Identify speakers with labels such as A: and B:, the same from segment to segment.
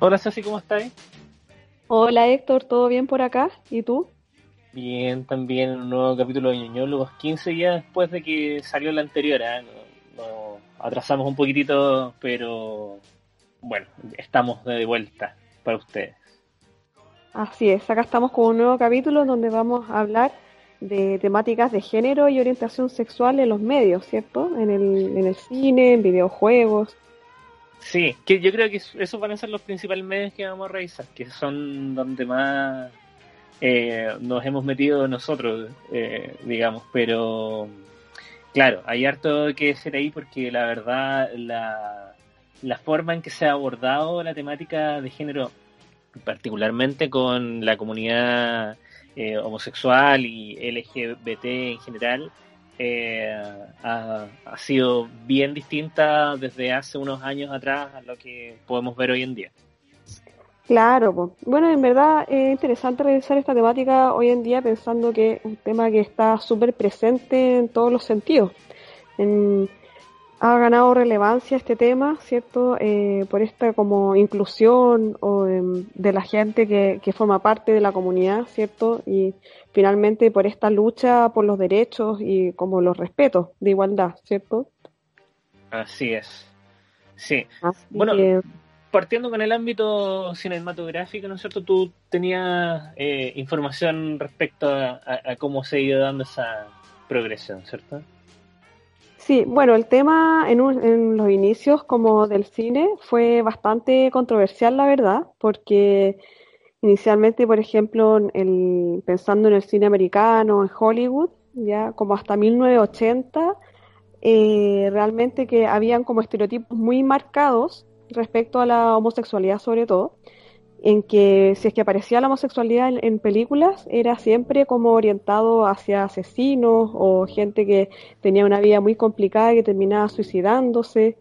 A: Hola Ceci, ¿cómo estás?
B: Hola Héctor, ¿todo bien por acá? ¿Y tú?
A: Bien, también un nuevo capítulo de Ñoñólogos, 15 días después de que salió la anterior. ¿eh? Nos atrasamos un poquitito, pero bueno, estamos de vuelta para ustedes.
B: Así es, acá estamos con un nuevo capítulo donde vamos a hablar de temáticas de género y orientación sexual en los medios, ¿cierto? En el, en el cine, en videojuegos.
A: Sí, que yo creo que esos van a ser los principales medios que vamos a revisar, que son donde más eh, nos hemos metido nosotros, eh, digamos, pero claro, hay harto que decir ahí porque la verdad la, la forma en que se ha abordado la temática de género, particularmente con la comunidad eh, homosexual y LGBT en general, eh, ha, sido bien distinta desde hace unos años atrás a lo que podemos ver hoy en día.
B: Claro, bueno, en verdad es interesante revisar esta temática hoy en día pensando que es un tema que está súper presente en todos los sentidos. En, ha ganado relevancia este tema, ¿cierto? Eh, por esta como inclusión o, de la gente que, que, forma parte de la comunidad, ¿cierto? Y finalmente por esta lucha por los derechos y como los respetos de igualdad, ¿cierto?
A: Así es. Sí. bueno, partiendo con el ámbito cinematográfico, ¿no es cierto? Tú tenías eh, información respecto a, a cómo se ha ido dando esa progresión, ¿cierto?
B: Sí, bueno, el tema en, en, los inicios como del cine fue bastante controversial, la verdad, porque inicialmente, por ejemplo, el, pensando en el cine americano, en Hollywood, ya como hasta 1980, eh, realmente que habían como estereotipos muy marcados respecto a la homosexualidad sobre todo, en que si es que aparecía la homosexualidad en, películas, era siempre como orientado hacia asesinos o gente que tenía una vida muy complicada y que terminaba suicidándose.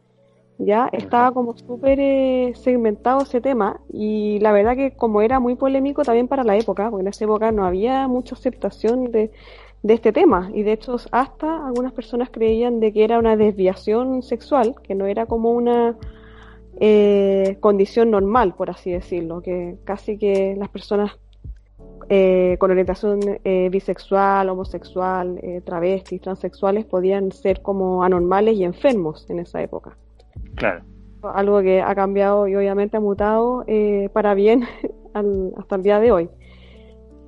B: Ya estaba como súper eh, segmentado ese tema y la verdad que como era muy polémico también para la época, porque en esa época no había mucha aceptación de, de este tema y de hecho hasta algunas personas creían de que era una desviación sexual, que no era como una eh, condición normal, por así decirlo, que casi que las personas eh, con orientación eh, bisexual, homosexual, travestis, transexuales podían ser como anormales y enfermos en esa época.
A: Claro.
B: Algo que ha cambiado y obviamente ha mutado para bien hasta el día de hoy.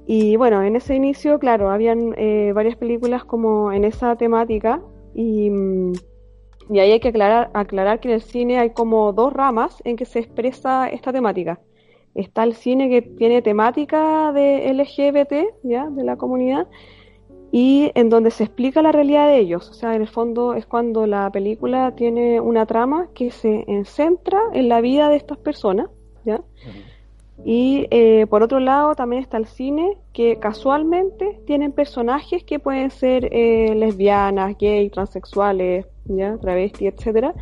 B: Y bueno, en ese inicio, claro, habían varias películas como en esa temática y mm, y ahí hay que aclarar, aclarar que en el cine hay como dos ramas en que se expresa esta temática. Está el cine que tiene temática de LGBT, ¿ya? de la comunidad, y en donde se explica la realidad de ellos. O sea, en el fondo es cuando la película tiene una trama que se centra en la vida de estas personas, ¿ya? Y eh, por otro lado también está el cine que casualmente tienen personajes que pueden ser eh, lesbianas, gay, transexuales, ya, travesti, etcétera,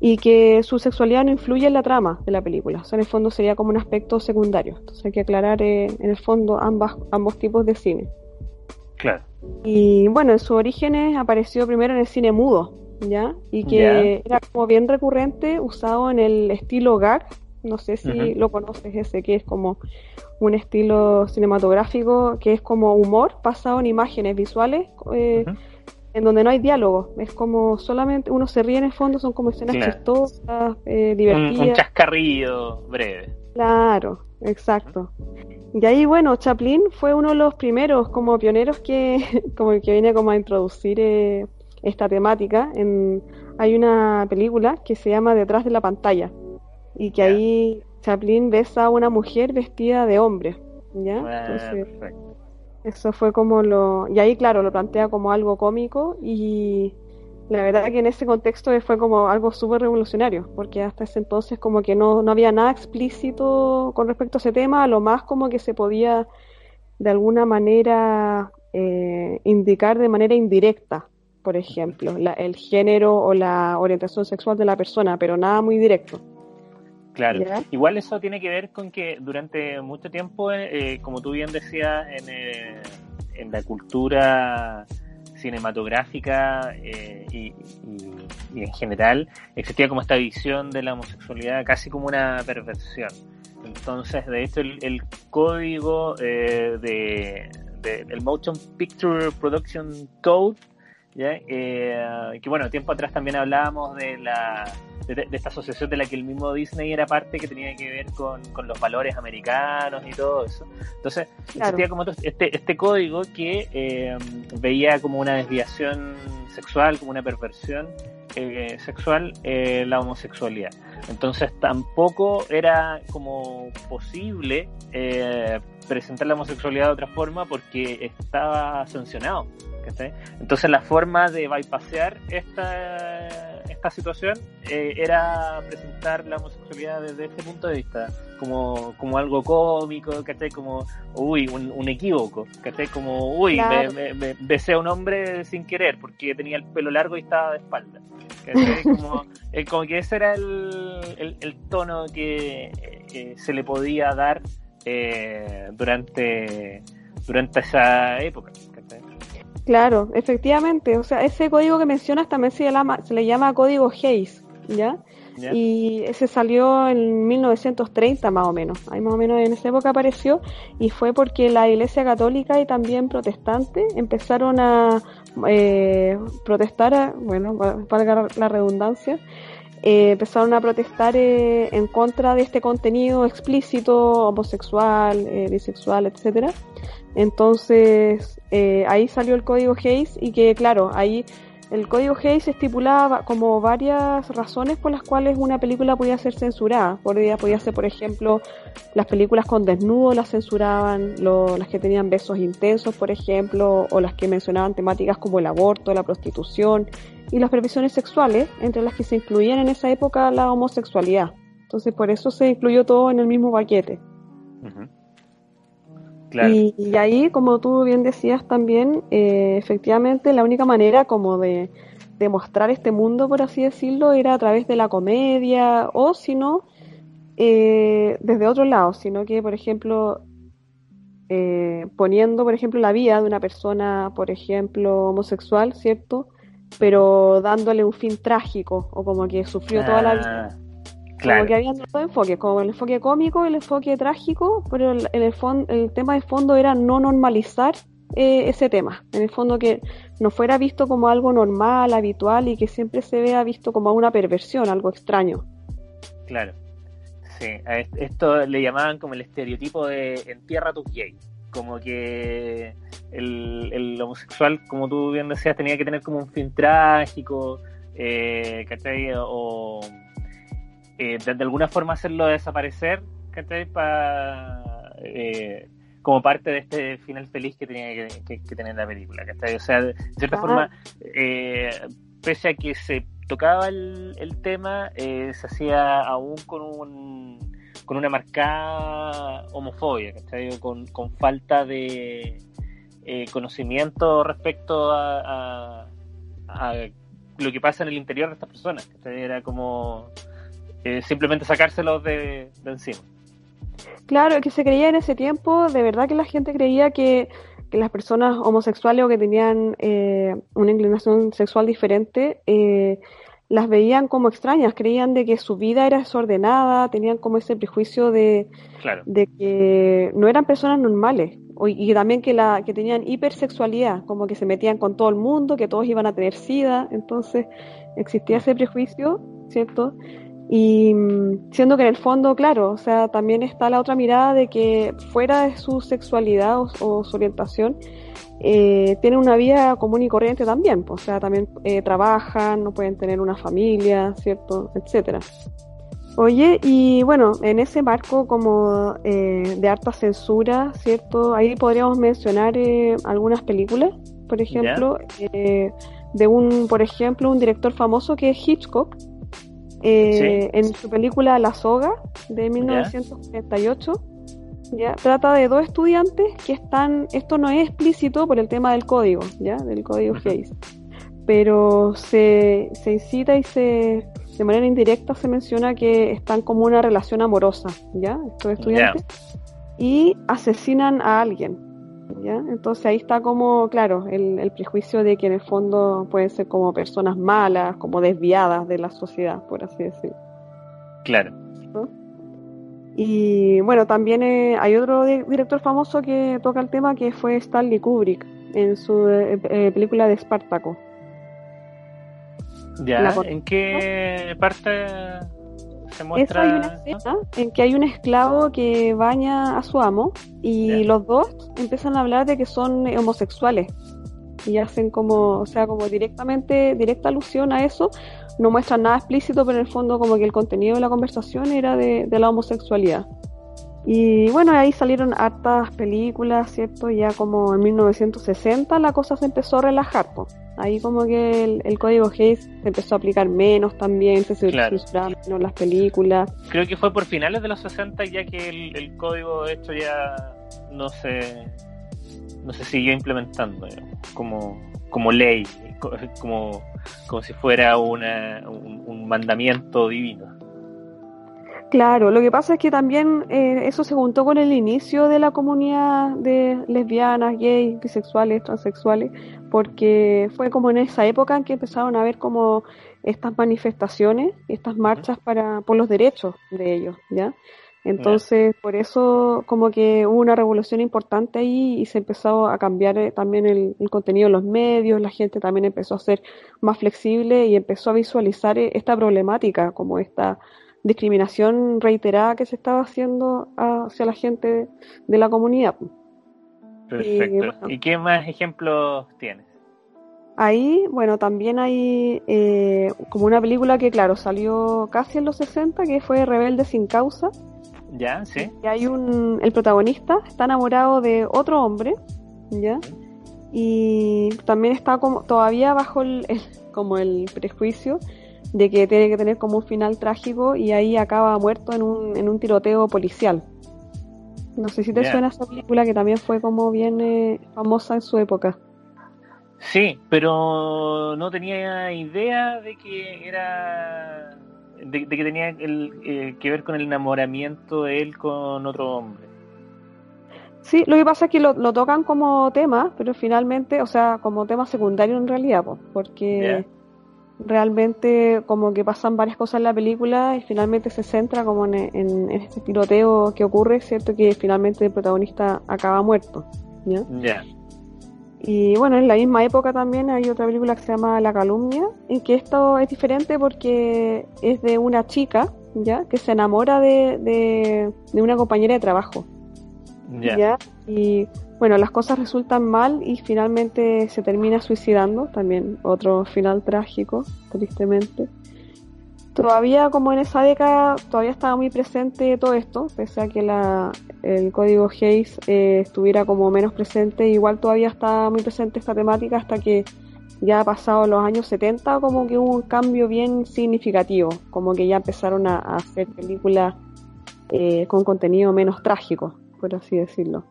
B: y que su sexualidad no influye en la trama de la película. O sea, en el fondo sería como un aspecto secundario. Entonces hay que aclarar eh, en el fondo ambas, ambos tipos de cine.
A: Claro.
B: Y bueno, en sus orígenes apareció primero en el cine mudo, ¿ya? Y que era como bien recurrente, usado en el estilo gag, no sé si lo conoces ese, que es como un estilo cinematográfico que es como humor basado en imágenes visuales eh, en donde no hay diálogo. Es como solamente uno se ríe en el fondo, son como escenas chistosas, eh, divertidas.
A: Un, un, chascarrillo breve.
B: Claro, exacto. Y ahí, bueno, Chaplin fue uno de los primeros como pioneros que, como que viene como a introducir eh, esta temática. En, hay una película que se llama Detrás de la pantalla y que ahí Chaplin besa a una mujer vestida de hombre, ¿ya? Eso fue como lo... Y ahí, claro, lo plantea como algo cómico y la verdad que en ese contexto fue como algo súper revolucionario, porque hasta ese entonces como que no, no había nada explícito con respecto a ese tema, lo más como que se podía de alguna manera eh, indicar de manera indirecta, por ejemplo, el género o la orientación sexual de la persona, pero nada muy directo.
A: Claro, igual eso tiene que ver con que durante mucho tiempo, eh, como tú bien decías, en, eh, en la cultura cinematográfica eh, y, en general existía como esta visión de la homosexualidad casi como una perversión. Entonces, de hecho, el, código eh, de, el Motion Picture Production Code, eh, que bueno, tiempo atrás también hablábamos de la de, esta asociación de la que el mismo Disney era parte, que tenía que ver con, los valores americanos y todo eso. Entonces, existía como este, este código que eh, veía como una desviación sexual, como una perversión eh, sexual, eh, la homosexualidad. Entonces, tampoco era como posible presentar la homosexualidad de otra forma porque estaba sancionado. Entonces la forma de bypassear esta, esta situación eh, era presentar la homosexualidad desde este punto de vista, como, como algo cómico, ¿cachai? Como, uy, un, equívoco, ¿cachai? Como, uy, me, besé a un hombre sin querer porque tenía el pelo largo y estaba de espalda. Como, eh, como que ese era el, el, tono que eh, se le podía dar durante, durante esa época.
B: Claro, efectivamente. O sea, ese código que mencionas también se, llama, se le llama código Hayes, ¿ya? Y ese salió en 1930 más o menos. Ahí más o menos en esa época apareció y fue porque la Iglesia Católica y también protestante empezaron a eh, protestar, bueno, para la redundancia, eh, empezaron a protestar eh, en contra de este contenido explícito, homosexual, bisexual, etcétera. Entonces, eh, ahí salió el código Hayes y que, claro, ahí el código Hayes estipulaba como varias razones por las cuales una película podía ser censurada. Podía, podía ser, por ejemplo, las películas con desnudo las censuraban, las que tenían besos intensos, por ejemplo, o las que mencionaban temáticas como el aborto, la prostitución y las previsiones sexuales, entre las que se incluían en esa época la homosexualidad. Entonces, por eso se incluyó todo en el mismo paquete. Y, ahí, como tú bien decías también, eh, efectivamente la única manera como de, mostrar este mundo, por así decirlo, era a través de la comedia o si no, eh, desde otro lado, sino que, por ejemplo, eh, poniendo, por ejemplo, la vida de una persona, por ejemplo, homosexual, ¿cierto? Pero dándole un fin trágico o como que sufrió toda la vida ah. Como que había dos enfoques, como el enfoque cómico y el enfoque trágico, pero el, el, el tema de fondo era no normalizar eh, ese tema. En el fondo que no fuera visto como algo normal, habitual y que siempre se vea visto como una perversión, algo extraño.
A: Claro. Sí, a esto le llamaban como el estereotipo de entierra tus gays. Como que el, el homosexual, como tú bien decías, tenía que tener como un fin trágico, eh, ¿cachai? O eh, de, alguna forma hacerlo desaparecer, eh, como parte de este final feliz que tenía que, tener la película, O sea, de cierta forma, eh, pese a que se tocaba el, tema, se hacía aún con un con una marcada homofobia, Con, con falta de conocimiento respecto a, a, lo que pasa en el interior de estas personas. Era como simplemente sacárselos de, encima.
B: Claro, que se creía en ese tiempo, de verdad que la gente creía que, las personas homosexuales o que tenían eh, una inclinación sexual diferente eh, las veían como extrañas, creían de que su vida era desordenada, tenían como ese prejuicio de, de que no eran personas normales y también que, la, que tenían hipersexualidad, como que se metían con todo el mundo, que todos iban a tener sida, entonces existía ese prejuicio, ¿cierto? Y mm, siendo que en el fondo, claro, o sea, también está la otra mirada de que fuera de su sexualidad o, su orientación, eh, tienen una vida común y corriente también, pues, o sea, también eh, trabajan, no pueden tener una familia, ¿cierto? Etcétera. Oye, y bueno, en ese marco como eh, de harta censura, ¿cierto? Ahí podríamos mencionar eh, algunas películas, por ejemplo, de un, por ejemplo, un director famoso que es Hitchcock, eh, en su película La Soga de 1948. ¿ya? Trata de dos estudiantes que están, esto no es explícito por el tema del código, ¿ya? del código Hayes, pero se, se incita y se, de manera indirecta se menciona que están como una relación amorosa, ¿ya? Estos estudiantes, y asesinan a alguien, entonces ahí está como, claro, el, prejuicio de que en el fondo pueden ser como personas malas, como desviadas de la sociedad, por así decirlo.
A: Claro.
B: Y bueno, también eh, hay otro director famoso que toca el tema que fue Stanley Kubrick en su eh, eh, película de Espartaco.
A: ¿Ya? ¿En qué parte se muestra?
B: hay una escena en que hay un esclavo que baña a su amo y los dos empiezan a hablar de que son homosexuales y hacen como, o sea, como directamente, directa alusión a eso. No muestran nada explícito, pero en el fondo como que el contenido de la conversación era de, de la homosexualidad. Y bueno, ahí salieron hartas películas, ¿cierto? Ya como en 1960 la cosa se empezó a relajar, pues. Ahí como que el, código Hayes se empezó a aplicar menos también, se censuraron menos las películas.
A: Creo que fue por finales de los 60 ya que el, el código de hecho ya no se no se siguió implementando como, como ley, como, como si fuera una, un mandamiento divino.
B: Claro, lo que pasa es que también eh, eso se juntó con el inicio de la comunidad de lesbianas, gays, bisexuales, transexuales, porque fue como en esa época en que empezaron a ver como estas manifestaciones, estas marchas para por los derechos de ellos, ¿ya? Entonces, por eso como que hubo una revolución importante ahí y se empezó a cambiar eh, también el, el, contenido de los medios, la gente también empezó a ser más flexible y empezó a visualizar eh, esta problemática como esta discriminación reiterada que se estaba haciendo hacia la gente de la comunidad.
A: Perfecto. Y, qué más ejemplos tienes?
B: Ahí, bueno, también hay eh, como una película que, claro, salió casi en los 60, que fue Rebelde sin causa.
A: Ya, sí.
B: Y hay un, el protagonista está enamorado de otro hombre, ¿ya? Y también está como todavía bajo el como el prejuicio de que tiene que tener como un final trágico y ahí acaba muerto en un, en un tiroteo policial. No sé si te suena esa película que también fue como bien eh, famosa en su época.
A: Sí, pero no tenía idea de que era de, que tenía el, eh, que ver con el enamoramiento de él con otro hombre.
B: Sí, lo que pasa es que lo, lo tocan como tema, pero finalmente, o sea, como tema secundario en realidad, porque realmente como que pasan varias cosas en la película y finalmente se centra como en, este tiroteo que ocurre, ¿cierto? Que finalmente el protagonista acaba muerto,
A: ¿ya?
B: Y bueno, en la misma época también hay otra película que se llama La Calumnia, en que esto es diferente porque es de una chica, ¿ya? Que se enamora de, de, una compañera de trabajo, ¿ya? Y bueno, las cosas resultan mal y finalmente se termina suicidando, también otro final trágico, tristemente. Todavía como en esa década todavía estaba muy presente todo esto, pese a que la, el código Hayes eh, estuviera como menos presente, igual todavía estaba muy presente esta temática hasta que ya ha pasado los años 70 como que hubo un cambio bien significativo, como que ya empezaron a, hacer películas eh, con contenido menos trágico, por así decirlo.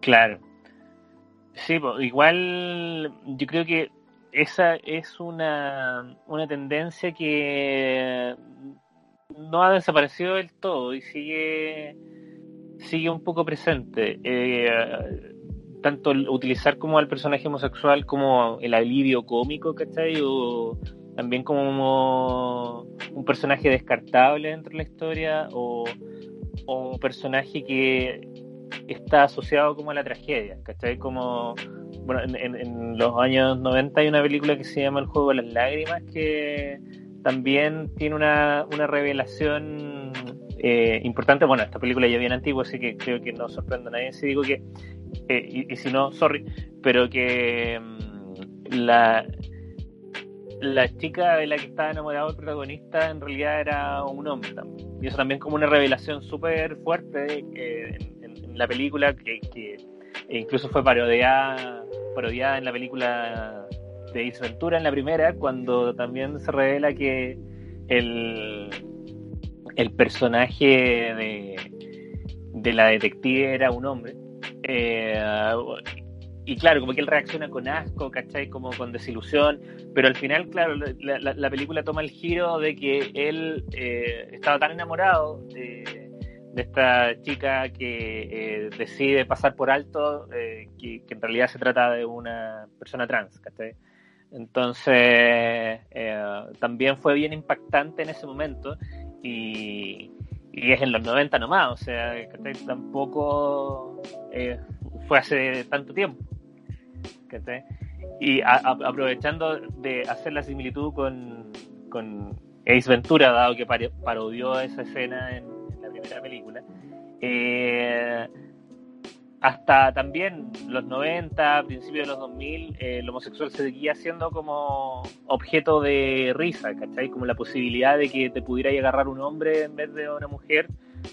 A: Claro. Sí, igual yo creo que esa es una, una tendencia que no ha desaparecido del todo y sigue sigue un poco presente. Eh, tanto utilizar como al personaje homosexual como el alivio cómico, ¿cachai? O también como un personaje descartable dentro de la historia o, o un personaje que está asociado como a la tragedia, ¿cachai? Como, bueno, en, los años 90 hay una película que se llama El juego de las lágrimas que también tiene una, una revelación eh, importante. Bueno, esta película ya viene antigua, así que creo que no sorprende a nadie si digo que, eh, y, si no, sorry, pero que mm, la, la chica de la que estaba enamorado el protagonista en realidad era un hombre también. Y eso también como una revelación súper fuerte eh, la película, que, incluso fue parodiada, parodiada en la película de Ace Ventura, en la primera, cuando también se revela que el, el personaje de, de la detective era un hombre. Eh, y claro, como que él reacciona con asco, ¿cachai? Como con desilusión, pero al final, claro, la, la, película toma el giro de que él eh, estaba tan enamorado de, de esta chica que eh, decide pasar por alto eh, que, en realidad se trata de una persona trans, Entonces, eh, también fue bien impactante en ese momento y, y es en los 90 nomás, o sea, tampoco eh, fue hace tanto tiempo. Y aprovechando de hacer la similitud con, con Ace Ventura, dado que parodió esa escena en, primera película, eh, hasta también los 90, principios de los 2000, eh, el homosexual se seguía siendo como objeto de risa, ¿cachai? Como la posibilidad de que te pudiera agarrar un hombre en vez de una mujer,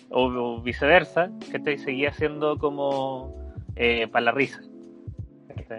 A: o, viceversa, ¿cachai? Seguía siendo como eh, para la risa.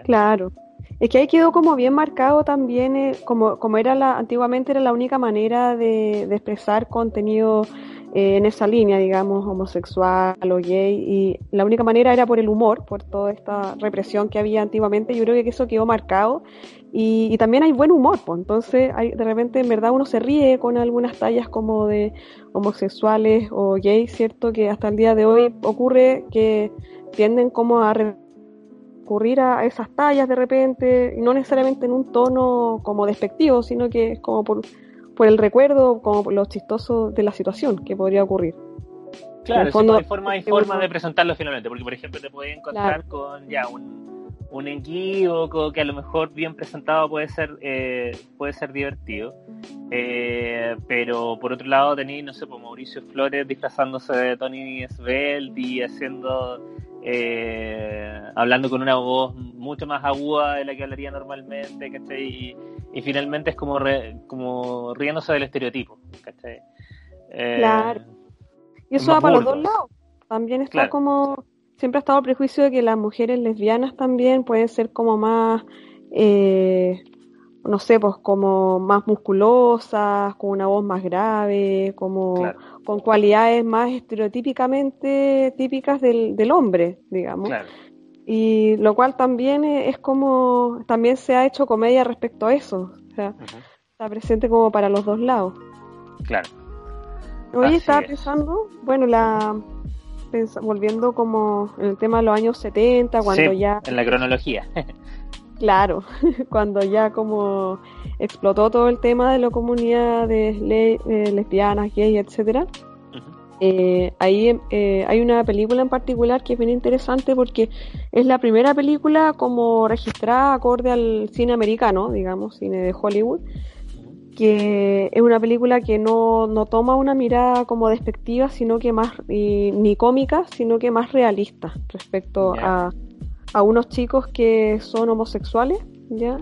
B: Claro. Es que ahí quedó como bien marcado también, eh, como, como era la, antiguamente era la única manera de, de expresar contenido en esa línea, digamos, homosexual o gay, y la única manera era por el humor, por toda esta represión que había antiguamente, yo creo que eso quedó marcado, y, también hay buen humor, pues, entonces de repente en verdad uno se ríe con algunas tallas como de homosexuales o gays, ¿cierto? Que hasta el día de hoy ocurre que tienden como a recurrir a esas tallas de repente, no necesariamente en un tono como despectivo, sino que es como por por el recuerdo, como por lo chistoso de la situación que podría ocurrir.
A: Claro, fondo, hay forma, hay forma de presentarlo finalmente, porque por ejemplo te puedes encontrar con ya un, un equívoco que a lo mejor bien presentado puede ser eh, puede ser divertido, eh, pero por otro lado tenéis, no sé, pues Mauricio Flores disfrazándose de Tony Svelte y haciendo eh, hablando con una voz mucho más aguda de la que hablaría normalmente, ¿cachai? Y, y finalmente es como, como riéndose del estereotipo, ¿cachai?
B: Eh, claro. Y eso va para los dos lados. También está como, siempre ha estado el prejuicio de que las mujeres lesbianas también pueden ser como más, eh, no sé, pues como más musculosas, con una voz más grave, como con cualidades más estereotípicamente típicas del, del hombre, digamos. Y lo cual también es como, también se ha hecho comedia respecto a eso. O sea, está presente como para los dos lados.
A: Claro.
B: Hoy estaba pensando, bueno, la volviendo como en el tema de los años 70, cuando ya...
A: En la cronología.
B: claro, cuando ya como explotó todo el tema de la comunidad de eh, lesbianas, gays, etcétera. Eh, ahí eh, hay una película en particular que es bien interesante porque es la primera película como registrada acorde al cine americano, digamos, cine de Hollywood, que es una película que no, no toma una mirada como despectiva, sino que más, ni cómica, sino que más realista respecto a, a, unos chicos que son homosexuales, ¿ya?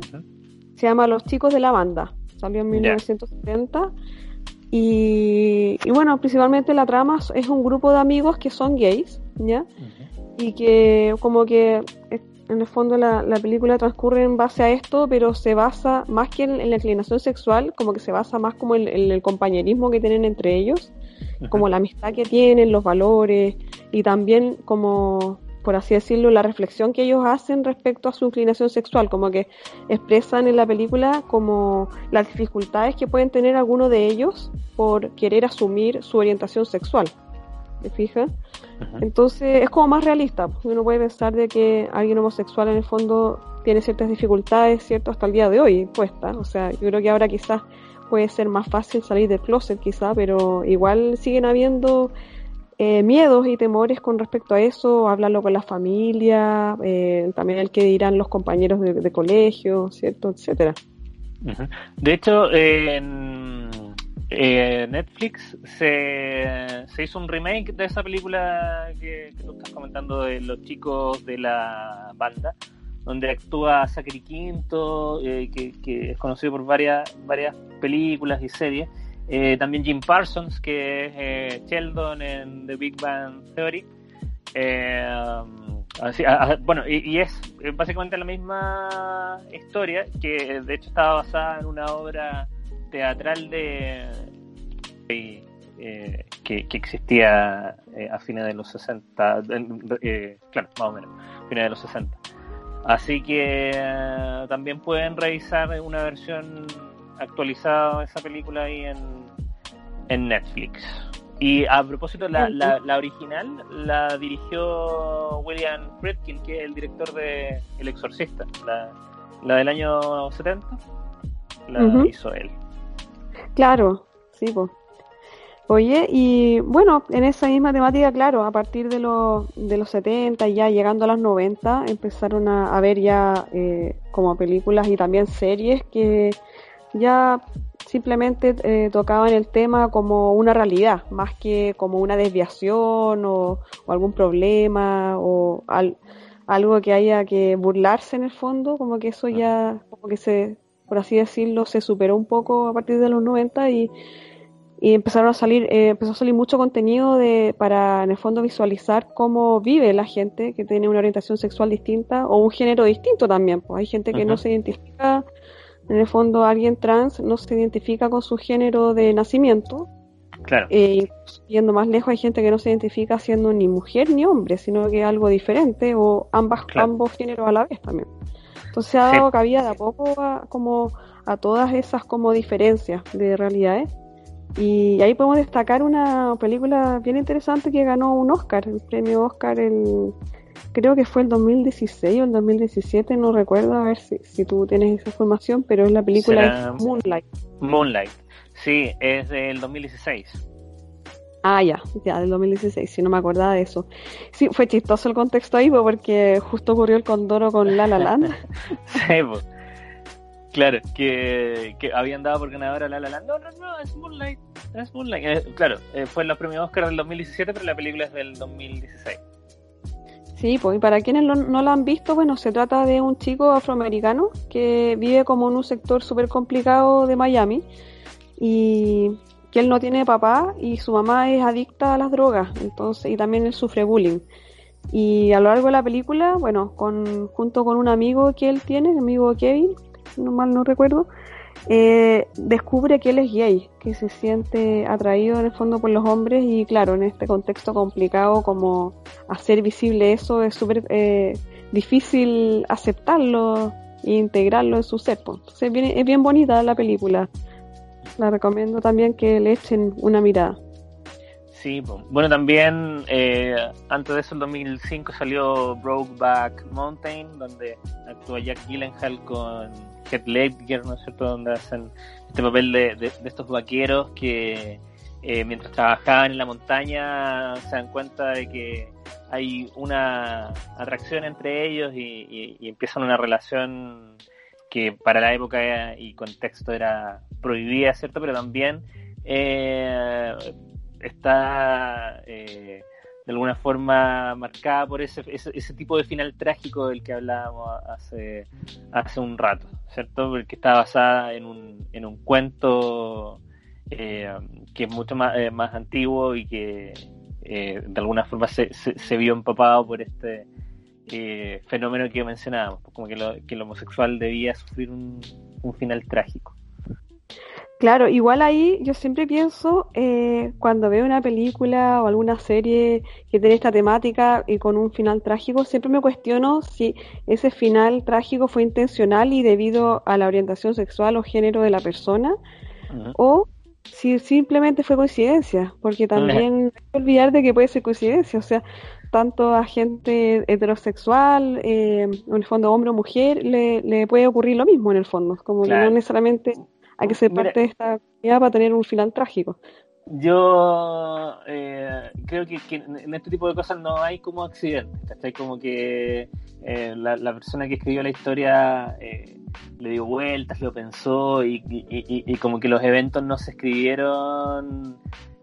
B: Se llama Los chicos de la banda, salió en 1970. Y, bueno, principalmente la trama es un grupo de amigos que son gays, ¿ya? Y que como que eh, en el fondo la, la, película transcurre en base a esto, pero se basa más que en, la inclinación sexual, como que se basa más como en, el compañerismo que tienen entre ellos, como la amistad que tienen, los valores, y también como por así decirlo, la reflexión que ellos hacen respecto a su inclinación sexual, como que expresan en la película como las dificultades que pueden tener algunos de ellos por querer asumir su orientación sexual. ¿Te fijas? Entonces es como más realista. Uno puede pensar de que alguien homosexual en el fondo tiene ciertas dificultades, ¿cierto? Hasta el día de hoy puestas. O sea, yo creo que ahora quizás puede ser más fácil salir del closet quizá, pero igual siguen habiendo eh, miedos y temores con respecto a eso, hablarlo con la familia, eh, también el que dirán los compañeros de, colegio, ¿cierto? Etcétera.
A: De hecho, en Netflix se, se, hizo un remake de esa película que, tú estás comentando de los chicos de la banda, donde actúa Zachary Quinto, eh, que, que, es conocido por varias, varias películas y series eh, también Jim Parsons, que es eh, Sheldon en The Big Bang Theory. Eh, bueno, y, es básicamente la misma historia, que de hecho estaba basada en una obra teatral de, que, existía a fines de los 60, claro, más o menos, fines de los 60. Así que también pueden revisar una versión actualizada esa película ahí en, en Netflix. Y a propósito, la, la, original la dirigió William Friedkin, que es el director de El Exorcista, la, la del año 70, la hizo él.
B: Claro, sí, pues. Oye, y bueno, en esa misma temática, claro, a partir de los, de los 70 y ya llegando a los 90, empezaron a, ver ya eh, como películas y también series que ya simplemente eh, tocaban el tema como una realidad, más que como una desviación o, algún problema o algo que haya que burlarse en el fondo, como que eso ya, como que se, por así decirlo, se superó un poco a partir de los 90 y y empezaron a salir, eh, empezó a salir mucho contenido de, para en el fondo visualizar cómo vive la gente que tiene una orientación sexual distinta o un género distinto también. Pues hay gente que no se identifica, en el fondo alguien trans no se identifica con su género de nacimiento.
A: Claro.
B: Eh, yendo más lejos hay gente que no se identifica siendo ni mujer ni hombre, sino que algo diferente o ambas, ambos géneros a la vez también. Entonces se ha dado cabida de a poco a, como a todas esas como diferencias de realidades y ahí podemos destacar una película bien interesante que ganó un Oscar, el premio Oscar, el, creo que fue el 2016 o el 2017, no recuerdo, a ver si, si tú tienes esa información, pero es la película Moonlight.
A: Moonlight, sí, es del 2016.
B: Ah, ya, ya, del 2016, si no me acordaba de eso. Sí, fue chistoso el contexto ahí, porque justo ocurrió el condoro con La La Land.
A: sí, pues. Claro, que, que habían dado por ganadora La La Land. No, no, no, es Moonlight. Es Moonlight. Eh, claro, eh, fue la premio Oscar del 2017, pero la película es del 2016.
B: Sí, pues y para quienes no la han visto, bueno, se trata de un chico afroamericano que vive como en un sector súper complicado de Miami y que él no tiene papá y su mamá es adicta a las drogas, entonces y también él sufre bullying. Y a lo largo de la película, bueno, con, junto con un amigo que él tiene, el amigo Kevin, no mal no recuerdo, eh, descubre que él es gay, que se siente atraído en el fondo por los hombres y claro, en este contexto complicado como hacer visible eso es súper eh, difícil aceptarlo e integrarlo en su ser. Pues. Entonces es bien bonita la película. La recomiendo también que le echen una mirada.
A: Sí, bueno, también eh, antes de eso, en 2005 salió Brokeback Mountain, donde actúa Jack Gyllenhaal con Heath Ledger, ¿no es cierto?, donde hacen este papel de, estos vaqueros que eh, mientras trabajaban en la montaña se dan cuenta de que hay una atracción entre ellos y, empiezan una relación que para la época y contexto era prohibida, ¿cierto? Pero también eh, está eh, de alguna forma marcada por ese, ese, tipo de final trágico del que hablábamos hace, hace un rato, ¿cierto? Porque está basada en un, en un cuento eh, que es mucho más, eh, más antiguo y que de alguna forma se, se, vio empapado por este fenómeno que mencionábamos, como que, lo, que el homosexual debía sufrir un, un final trágico.
B: Claro, igual ahí yo siempre pienso, eh, cuando veo una película o alguna serie que tiene esta temática y con un final trágico, siempre me cuestiono si ese final trágico fue intencional y debido a la orientación sexual o género de la persona, o si simplemente fue coincidencia, porque también hay que olvidar de que puede ser coincidencia, o sea, tanto a gente heterosexual, eh, en el fondo hombre o mujer, le, le puede ocurrir lo mismo en el fondo, como que no necesariamente hay que ser parte de esta comunidad para tener un final trágico.
A: Yo eh, creo que, en este tipo de cosas no hay como accidentes, ¿cachai? Como que eh, la, persona que escribió la historia eh, le dio vueltas, lo pensó y, como que los eventos no se escribieron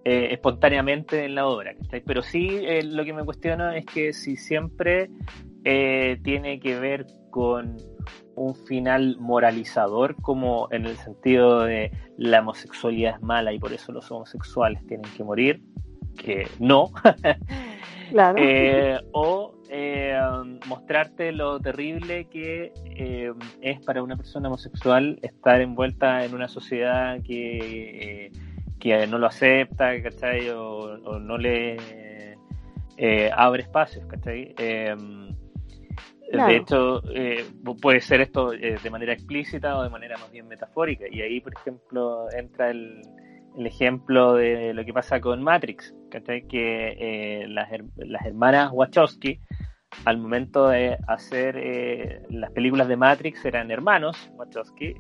A: espontáneamente en la obra, ¿cachai? Pero sí lo que me cuestiono es que si siempre tiene que ver con un final moralizador como en el sentido de la homosexualidad es mala y por eso los homosexuales tienen que morir, que no.
B: claro.
A: Eh, o eh, mostrarte lo terrible que eh, es para una persona homosexual estar envuelta en una sociedad que, que no lo acepta, ¿cachai? O, o no le abre espacios, ¿cachai? De hecho, eh, puede ser esto eh, de manera explícita o de manera más bien metafórica. Y ahí, por ejemplo, entra el, ejemplo de lo que pasa con Matrix, que eh, las, las, hermanas Wachowski, al momento de hacer las películas de Matrix, eran hermanos Wachowski,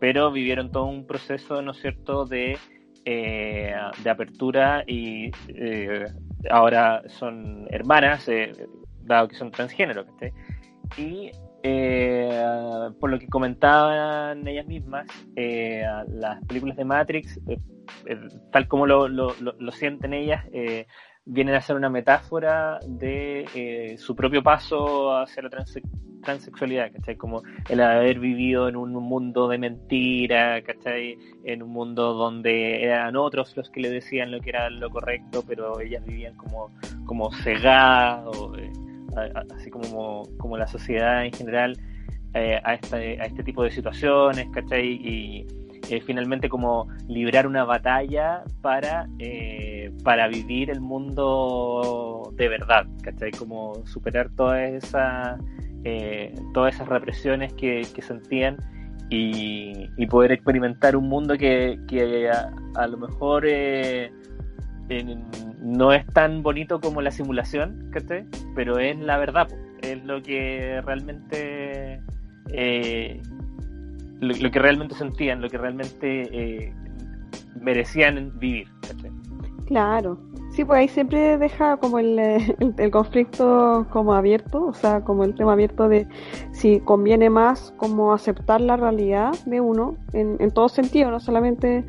A: pero vivieron todo un proceso, ¿no es cierto?, de eh, de apertura y eh, ahora son hermanas, dado que son transgénero. Y por lo que comentaban ellas mismas, las películas de Matrix, tal como lo, lo, lo sienten ellas, vienen a ser una metáfora de eh, su propio paso hacia la transexualidad, ¿cachai? Como el haber vivido en un mundo de mentira, ¿cachai? En un mundo donde eran otros los que le decían lo que era lo correcto, pero ellas vivían como, como cegadas, eh, así como, como la sociedad en general, eh, a, este, a este tipo de situaciones, ¿cachai? Y, eh, finalmente como librar una batalla para, eh, para vivir el mundo de verdad, ¿cachai? Como superar todas esas, todas esas represiones que, sentían y, poder experimentar un mundo que, a, lo mejor no es tan bonito como la simulación, ¿cachai? Pero es la verdad, es lo que realmente lo, que realmente sentían, lo que realmente eh, merecían vivir.
B: Claro, sí, pues ahí siempre deja como eh, el, el, conflicto como abierto, o sea, como el tema abierto de si conviene más como aceptar la realidad de uno en, en todo sentido, no solamente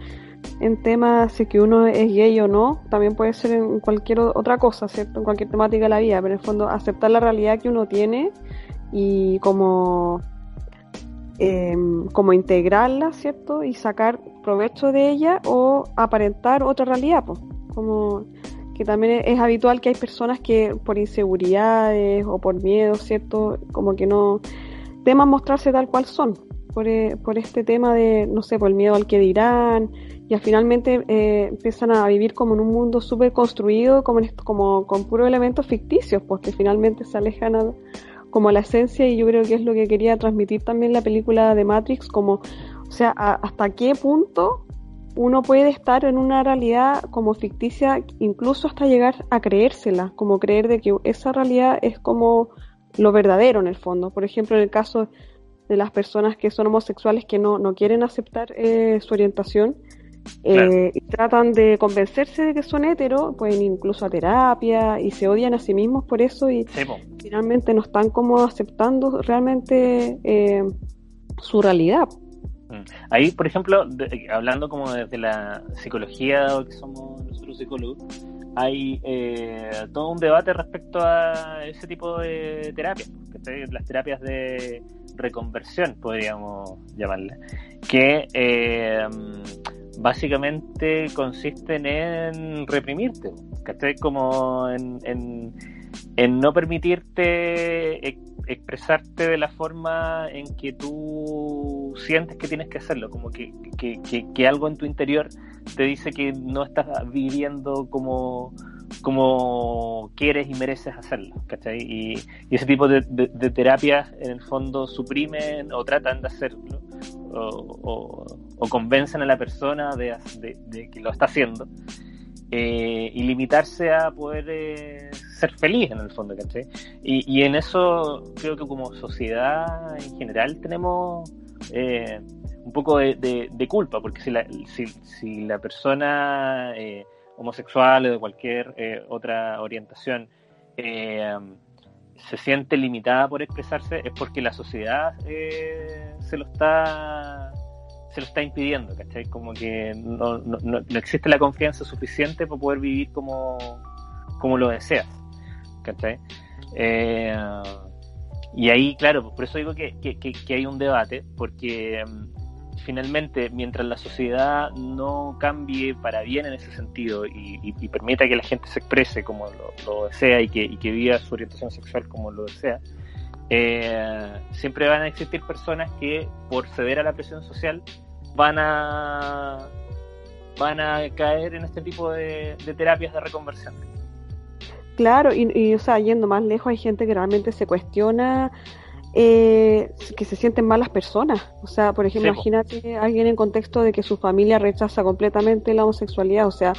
B: en temas de que uno es gay o no, también puede ser en cualquier otra cosa, ¿cierto? En cualquier temática de la vida, pero en el fondo aceptar la realidad que uno tiene y como Em, como integrarla, ¿cierto? Y sacar provecho de ella o aparentar otra realidad, pues. Como que también es habitual que hay personas que por inseguridades o por miedo, ¿cierto? Como que no teman mostrarse tal cual son. Por, eh, por este tema de, no sé, por el miedo al que dirán, y finalmente eh, empiezan a vivir como en un mundo súper construido, como, como con puros elementos ficticios, porque finalmente se alejan a, como la esencia y yo creo que es lo que quería transmitir también la película de Matrix, como, o sea, hasta qué punto uno puede estar en una realidad como ficticia, incluso hasta llegar a creérsela, como creer de que esa realidad es como lo verdadero en el fondo. Por ejemplo, en el caso de las personas que son homosexuales que no, no quieren aceptar eh, su orientación, eh, y tratan de convencerse de que son heteros, pueden incluso a terapia y se odian a sí mismos por eso y finalmente no están como aceptando realmente eh, su realidad.
A: Mm. Ahí, por ejemplo, hablando como desde la psicología que somos nosotros psicólogos, hay eh, todo un debate respecto a ese tipo de terapias, las terapias de reconversión, podríamos llamarle, que eh, básicamente consisten en reprimirte, ¿cachai? Como en, en, no permitirte expresarte de la forma en que tú sientes que tienes que hacerlo, como que, que, algo en tu interior te dice que no estás viviendo como, como quieres y mereces hacerlo, ¿cachai? Y, ese tipo de, de, terapias en el fondo suprimen o tratan de hacerlo o, convencen a la persona de, que lo está haciendo eh, y limitarse a poder eh, ser feliz en el fondo, ¿cachai? Y, en eso creo que como sociedad en general tenemos eh, un poco de, culpa, porque si la, si, si la persona homosexual o de cualquier otra orientación se siente limitada por expresarse es porque la sociedad eh, se lo está se lo está impidiendo, ¿cachai? Como que no, no, no, existe la confianza suficiente para poder vivir como, como lo deseas, ¿cachai? Eh, y ahí, claro, por eso digo que, que, que hay un debate, porque mm, finalmente, mientras la sociedad no cambie para bien en ese sentido y, permita que la gente se exprese como lo, desea y que, viva su orientación sexual como lo desea, eh, siempre van a existir personas que por ceder a la presión social van a van a caer en este tipo de, terapias de reconversión.
B: Claro, y, y, o sea, yendo más lejos, hay gente que realmente se cuestiona eh, que se sienten malas personas. O sea, por ejemplo, imagínate a alguien en contexto de que su familia rechaza completamente la homosexualidad. O sea,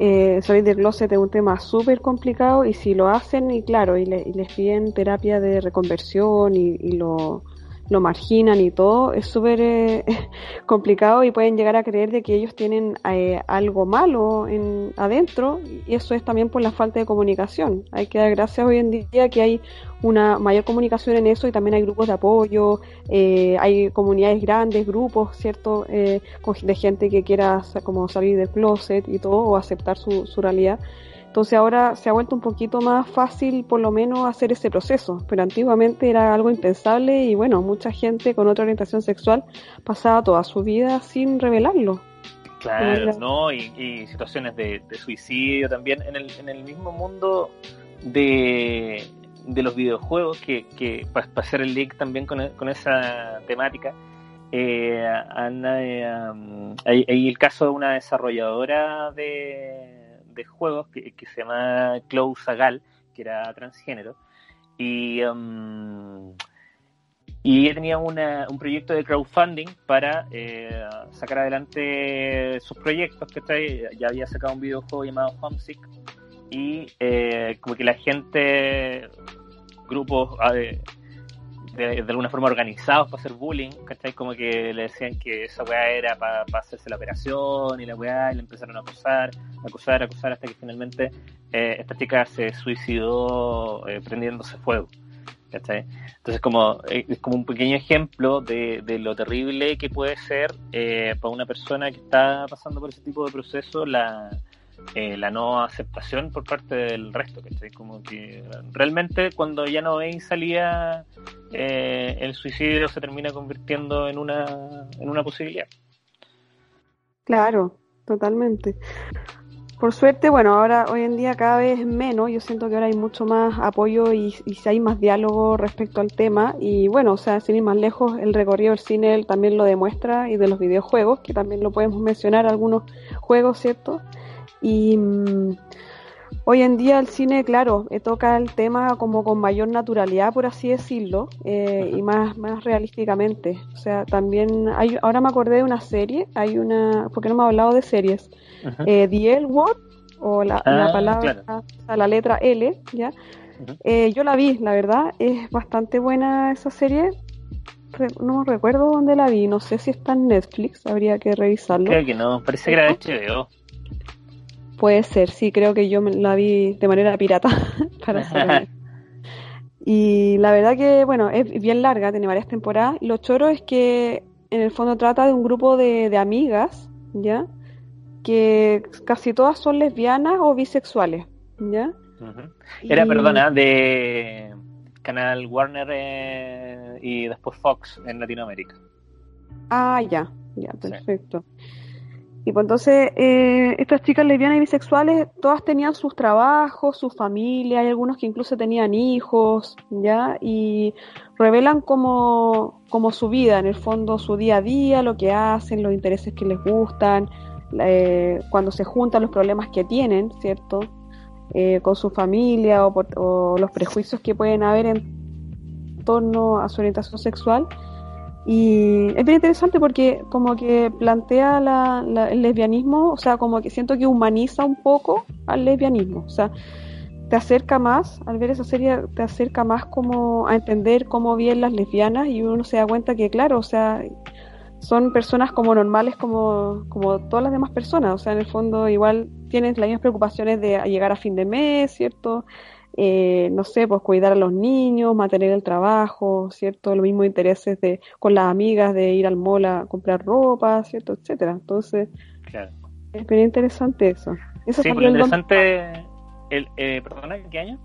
B: eh, salir del closet es un tema súper complicado y si lo hacen, y claro, y, les piden terapia de reconversión y, lo, lo marginan y todo, es súper eh, complicado y pueden llegar a creer de que ellos tienen eh, algo malo en, adentro y eso es también por la falta de comunicación. Hay que dar gracias hoy en día que hay una mayor comunicación en eso y también hay grupos de apoyo, eh, hay comunidades grandes, grupos, ¿cierto? de gente que quiera como salir del closet y todo o aceptar su, su realidad. Entonces ahora se ha vuelto un poquito más fácil por lo menos hacer ese proceso, pero antiguamente era algo impensable y bueno, mucha gente con otra orientación sexual pasaba toda su vida sin revelarlo.
A: Claro, ¿no? Y, situaciones de, suicidio también en el, en el mismo mundo de, los videojuegos, que, que para hacer el link también con, con esa temática, eh, eh hay, el caso de una desarrolladora de de juegos que, se llama Chloe Zagal, que era transgénero, y, um, y ella tenía un proyecto de crowdfunding para eh, sacar adelante sus proyectos, que ya había sacado un videojuego llamado Homesick, y eh, como que la gente, grupos... de, alguna forma organizados para hacer bullying, ¿cachai? Como que le decían que esa weá era para hacerse la operación y la weá, y le empezaron a acusar, acusar, acusar, hasta que finalmente eh, esta chica se suicidó eh, prendiéndose fuego. ¿cachai? Entonces como eh, es como un pequeño ejemplo de, de lo terrible que puede ser para una persona que está pasando por ese tipo de proceso la, eh, la no aceptación por parte del resto, ¿cachai? Como que realmente cuando ya no veis salida, eh, el suicidio se termina convirtiendo en una, en una posibilidad.
B: Claro, totalmente. Por suerte, bueno, ahora hoy en día cada vez menos, yo siento que ahora hay mucho más apoyo y, y hay más diálogo respecto al tema y bueno, o sea, sin ir más lejos, el recorrido del cine también lo demuestra y de los videojuegos, que también lo podemos mencionar, algunos juegos, ¿cierto? Y mm, hoy en día el cine, claro, eh, toca el tema como con mayor naturalidad, por así decirlo, eh, y más, más realísticamente. O sea, también hay, ahora me acordé de una serie, hay una, porque no me ha hablado de series, eh, The L Word, o la, la ah, palabra, la letra L, ¿ya? yo la vi, la verdad, es bastante buena esa serie. no recuerdo dónde la vi, no sé si está en Netflix, habría que revisarlo.
A: Creo que no, parece que era HBO.
B: Puede ser, sí, creo que yo la vi de manera pirata. para y la verdad que, bueno, es bien larga, tiene varias temporadas. Lo choro es que en el fondo trata de un grupo de, amigas, ¿ya? Que casi todas son lesbianas o bisexuales, ¿ya?
A: Era, perdona, de canal Warner eh, y después Fox en Latinoamérica.
B: Ah, ya, ya, perfecto. Y pues entonces, eh, estas chicas lesbianas y bisexuales, todas tenían sus trabajos, su familia, hay algunos que incluso tenían hijos, ¿ya? Y revelan como, como su vida, en el fondo, su día a día, lo que hacen, los intereses que les gustan, eh, cuando se juntan los problemas que tienen, ¿cierto? Eh, con su familia o, o los prejuicios que pueden haber en torno a su orientación sexual y es bien interesante porque como que plantea el lesbianismo, o sea, como que siento que humaniza un poco al lesbianismo, o sea, te acerca más, al ver esa serie, te acerca más como a entender cómo viven las lesbianas y uno se da cuenta que, claro, o sea, son personas como normales como, como todas las demás personas, o sea, en el fondo igual tienes las mismas preocupaciones de llegar a fin de mes, ¿cierto? Eh, no sé, pues cuidar a los niños, mantener el trabajo, ¿cierto? Los mismos intereses de, con las amigas de ir al mall a comprar ropa, ¿cierto? Etcétera. Entonces, es bien interesante eso. eso
A: sí, muy interesante, el, eh, perdona, ¿qué año?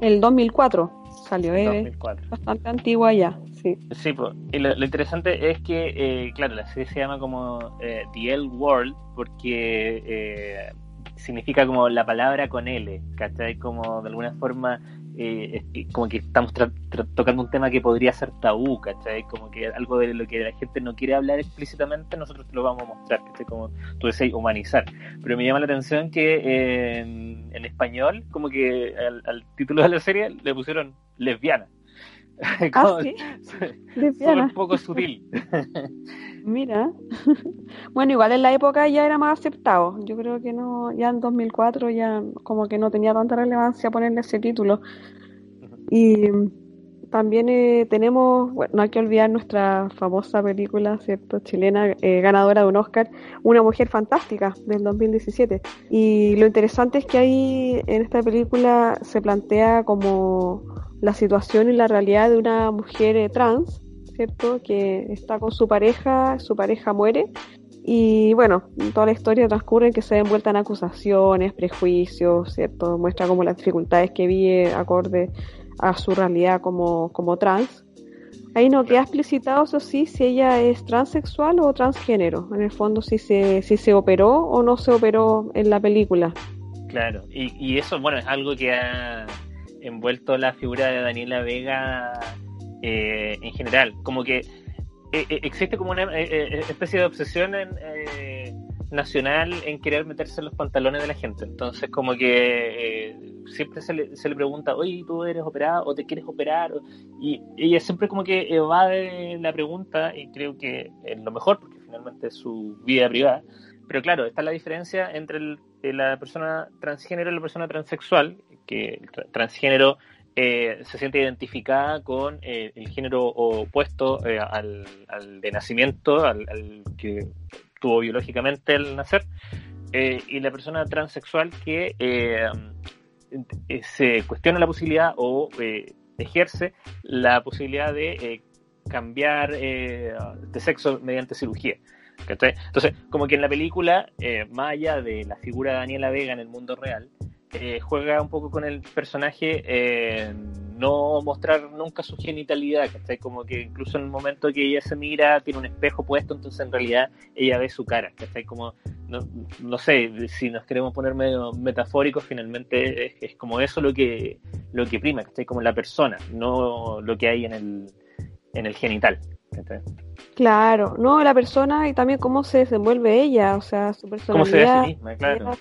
B: El 2004 salió, eh, bastante antigua ya, sí.
A: Sí, pues, y lo, interesante es que, eh, claro, la serie se llama como eh, The L World porque eh, significa como la palabra con L, ¿cachai? Como de alguna forma, eh, como que estamos tocando un tema que podría ser tabú, ¿cachai? Como que algo de lo que la gente no quiere hablar explícitamente, nosotros te lo vamos a mostrar, ¿cachai? Como tú decís, humanizar. Pero me llama la atención que eh, en, español, como que al, título de la serie le pusieron lesbiana.
B: ah, ¿sí?
A: un poco sutil.
B: Mira, bueno, igual en la época ya era más aceptado. Yo creo que no, ya en 2004 ya como que no tenía tanta relevancia ponerle ese título. Y también eh, tenemos, bueno, no hay que olvidar nuestra famosa película, ¿cierto? Chilena, eh, ganadora de un Oscar, Una Mujer Fantástica, del 2017. Y lo interesante es que ahí en esta película se plantea como la situación y la realidad de una mujer eh, trans, ¿cierto? Que está con su pareja, su pareja muere. Y bueno, toda la historia transcurre en que se envuelta en acusaciones, prejuicios, ¿cierto? Muestra como las dificultades que vive acorde a su realidad como, como trans. Ahí no queda explicitado, eso sí, si ella es transexual o transgénero. En el fondo, si se, si se operó o no se operó en la película.
A: Claro, y, y eso, bueno, es algo que ha envuelto la figura de Daniela Vega eh, en general. Como que eh, eh, existe como una especie de obsesión en, nacional en querer meterse en los pantalones de la gente. Entonces, como que eh, siempre se le, se le pregunta, oye, ¿tú eres operada o te quieres operar? Y ella siempre como que evade la pregunta y creo que es lo mejor, porque finalmente es su vida privada. Pero claro, está la diferencia entre eh, la persona transgénero y la persona transexual, que el transgénero eh, se siente identificada con el género opuesto al, al, de nacimiento, al, al que tuvo biológicamente al nacer, eh, y la persona transexual que eh, eh, se cuestiona la posibilidad o ejerce la posibilidad de cambiar de sexo mediante cirugía. Entonces, como que en la película, más allá de la figura de Daniela Vega en el mundo real, eh, juega un poco con el personaje eh, no mostrar nunca su genitalidad, ¿cachai? Como que incluso en el momento que ella se mira, tiene un espejo puesto, entonces en realidad ella ve su cara, ¿cachai? Como, no, no sé, si nos queremos poner medio metafóricos, finalmente es, como eso lo que, lo que prima, ¿cachai? Como la persona, no lo que hay en el, en el genital.
B: Claro, no, la persona y también cómo se desenvuelve ella, o sea, su personalidad. Cómo se ve a sí misma, claro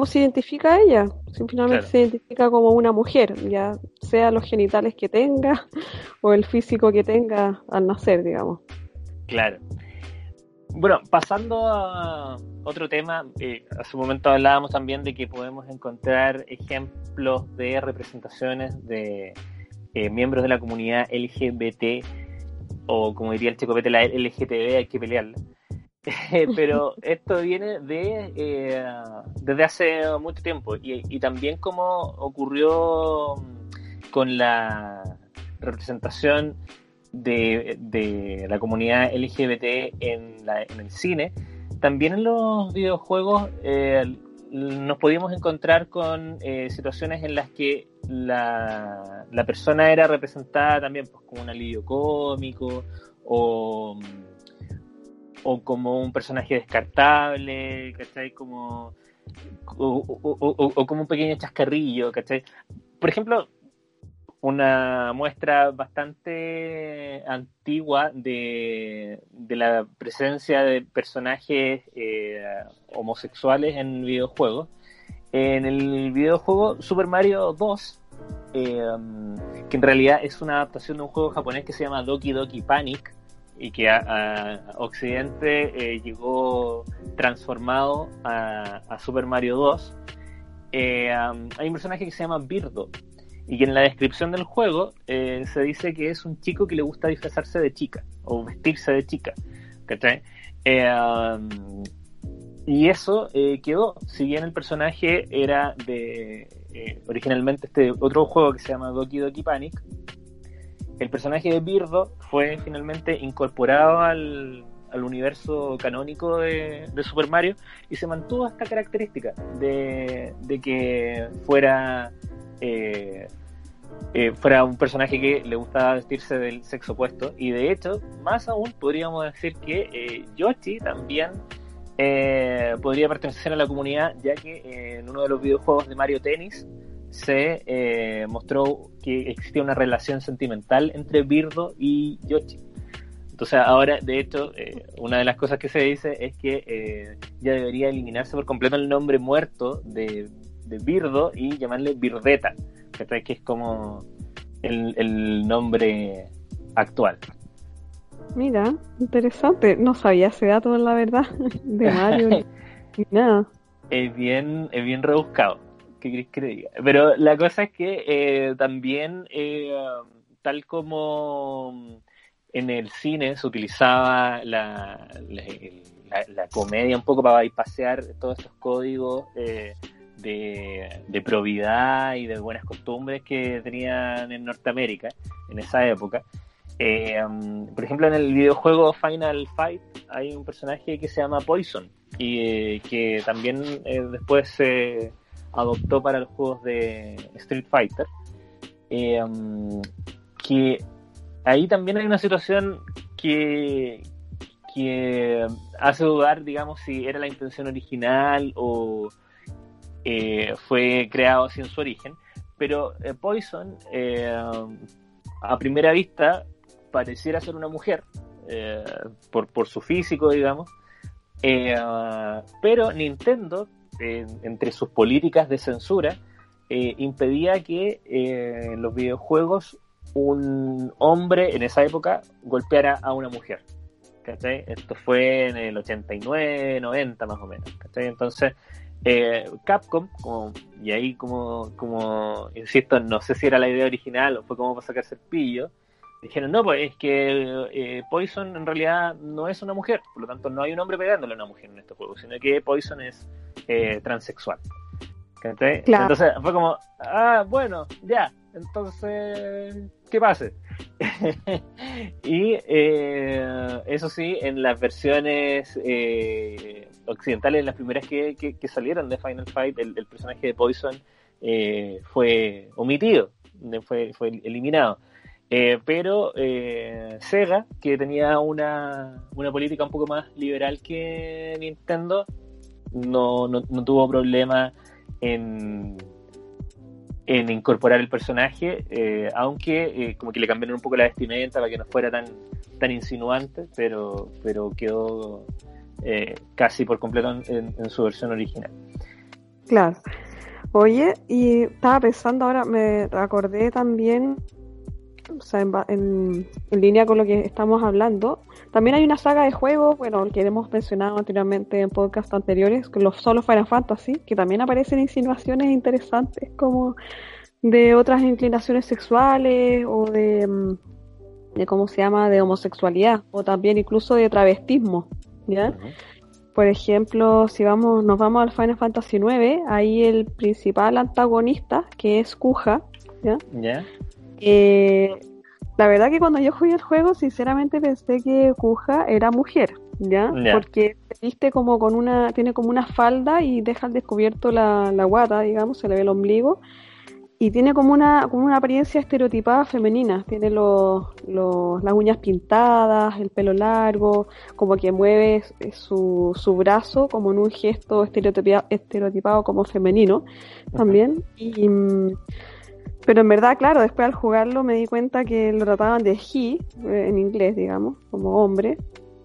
B: cómo se identifica ella. Simplemente se identifica como una mujer, ya sea los genitales que tenga o el físico que tenga al nacer, digamos.
A: Claro. Bueno, pasando a otro tema, eh, hace un momento hablábamos también de que podemos encontrar ejemplos de representaciones de eh, miembros de la comunidad LGBT o como diría el chico Pete, la LGTB hay que pelearla. Pero esto viene de eh, desde hace mucho tiempo. Y, también como ocurrió con la representación de, la comunidad LGBT en, el cine, también en los videojuegos eh, nos podíamos encontrar con eh, situaciones en las que la, la persona era representada también pues, como un alivio cómico o o como un personaje descartable, ¿cachai? Como, o, como un pequeño chascarrillo, ¿cachai? Por ejemplo, una muestra bastante antigua de, la presencia de personajes eh, homosexuales en videojuegos. En el videojuego Super Mario 2, eh, que en realidad es una adaptación de un juego japonés que se llama Doki Doki Panic, y que a, Occidente eh, llegó transformado a, Super Mario 2, eh, hay un personaje que se llama Birdo y que en la descripción del juego eh, se dice que es un chico que le gusta disfrazarse de chica o vestirse de chica. y eso quedó, si bien el personaje era de originalmente este otro juego que se llama Doki Doki Panic, el personaje de Birdo fue finalmente incorporado al, universo canónico de, Super Mario y se mantuvo esta característica de, que fuera eh, eh, fuera un personaje que le gustaba vestirse del sexo opuesto. Y de hecho más aún podríamos decir que eh, Yoshi también podría pertenecer a la comunidad ya que en uno de los videojuegos de Mario Tennis se eh, mostró que existía una relación sentimental entre Birdo y Yoshi. Entonces ahora, de hecho, eh, una de las cosas que se dice es que eh, ya debería eliminarse por completo el nombre muerto de, Birdo y llamarle Birdeta, que es como el, nombre actual.
B: Mira, interesante. No sabía ese dato, la verdad, de Mario ni nada.
A: Es bien, es bien rebuscado. ¿Qué que diga? Pero la cosa es que eh, también eh, tal como en el cine se utilizaba la, la, comedia un poco para pasear todos estos códigos eh, de, de, probidad y de buenas costumbres que tenían en Norteamérica en esa época. Um, por ejemplo, en el videojuego Final Fight hay un personaje que se llama Poison y que también después se adoptó para los juegos de Street Fighter. Um, que ahí también hay una situación que, que hace dudar, digamos, si era la intención original o eh, fue creado así en su origen. Pero eh, Poison, eh, a primera vista, pareciera ser una mujer, por, por, su físico, digamos. pero Nintendo, entre sus políticas de censura, impedía que en los videojuegos un hombre en esa época golpeara a una mujer. Esto fue en el 89, 90 más o menos. Entonces, eh, Capcom, y ahí como, como, insisto, no sé si era la idea original o fue como para sacarse el pillo, dijeron, no, pues es que eh, Poison en realidad no es una mujer, por lo tanto no hay un hombre pegándole a una mujer en este juego, sino que Poison es eh, transexual. Entonces fue como, ah, bueno, ya, entonces, ¿qué pase? y eh, eso sí, en las versiones eh, occidentales, en las primeras que, salieron de Final Fight, el, personaje de Poison eh, fue omitido, fue, fue eliminado. Pero Sega, que tenía una, una política un poco más liberal que Nintendo, no, no, no tuvo problema en en incorporar el personaje, eh, aunque eh, como que le cambiaron un poco la vestimenta para que no fuera tan, tan insinuante, pero, pero quedó eh, casi por completo en, su versión original.
B: Claro. Oye, y estaba pensando ahora, me acordé también, o sea, en, en, línea con lo que estamos hablando, también hay una saga de juegos, bueno, que hemos mencionado anteriormente en podcasts anteriores, con los solo Final Fantasy, que también aparecen insinuaciones interesantes como de otras inclinaciones sexuales o de, mm, de cómo se llama, de homosexualidad o también incluso de travestismo, ¿ya? Por ejemplo, si vamos, nos vamos al Final Fantasy IX, ahí el principal antagonista, que es Kuja, ¿ya? Eh, la verdad que cuando yo jugué el juego, sinceramente pensé que Kuja era mujer, ¿ya? Porque viste como con una, tiene como una falda y deja al descubierto la, la guata, digamos, se le ve el ombligo y tiene como una, como una apariencia estereotipada femenina. Tiene los, los, las uñas pintadas, el pelo largo, como que mueve su, su brazo como en un gesto estereotipado, estereotipado como femenino también. Y, pero en verdad, claro, después al jugarlo me di cuenta que lo trataban de he, eh, en inglés, digamos, como hombre,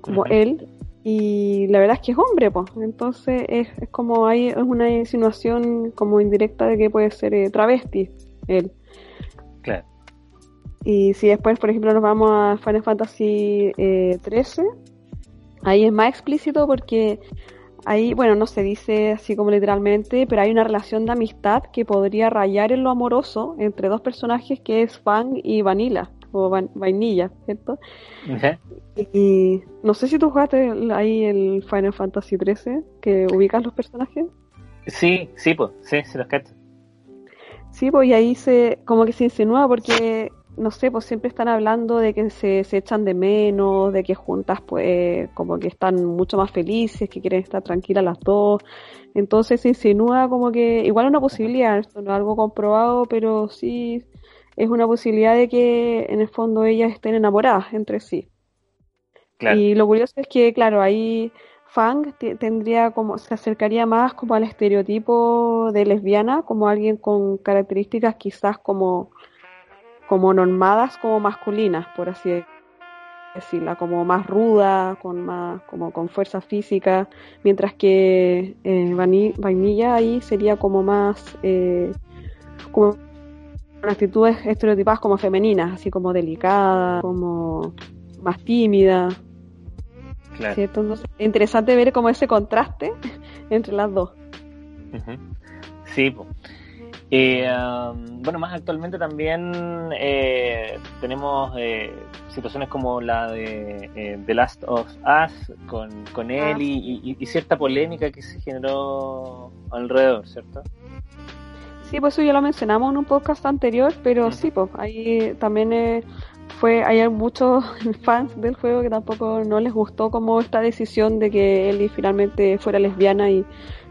B: como él, y la verdad es que es hombre, pues. Entonces es, es, como hay es una insinuación como indirecta de que puede ser eh, travesti él.
A: Claro.
B: Y si después, por ejemplo, nos vamos a Final Fantasy eh, 13, ahí es más explícito porque ahí, bueno, no se dice así como literalmente, pero hay una relación de amistad que podría rayar en lo amoroso entre dos personajes que es Fang y Vanilla, o Vainilla, ¿cierto? Y no sé si tú jugaste ahí el Final Fantasy XIII, que ubicas los personajes.
A: Sí, sí, pues, sí, sí los cacho.
B: Sí, pues y ahí se, como que se insinúa porque, no sé, pues siempre están hablando de que se, se echan de menos, de que juntas pues como que están mucho más felices, que quieren estar tranquilas las dos. Entonces se insinúa como que, igual una posibilidad, esto no es algo comprobado, pero sí es una posibilidad de que en el fondo ellas estén enamoradas entre sí. Y lo curioso es que, claro, ahí Fang tendría como, se acercaría más como al estereotipo de lesbiana, como alguien con características quizás como, como normadas, como masculinas, por así decirla, como más ruda, con más, como con fuerza física, mientras que eh, Vainilla ahí sería como más, eh, como actitudes estereotipadas como femeninas, así como delicada, como más tímida. Entonces, es interesante ver como ese contraste entre las dos.
A: Sí, Eh, um, bueno, más actualmente también eh, tenemos eh, situaciones como la de The Last of Us con, con ah. él y, cierta polémica que se generó alrededor, ¿cierto?
B: Sí, pues eso ya lo mencionamos en un podcast anterior, pero sí, pues ahí también fue, hay muchos fans del juego que tampoco no les gustó como esta decisión de que Ellie finalmente fuera lesbiana y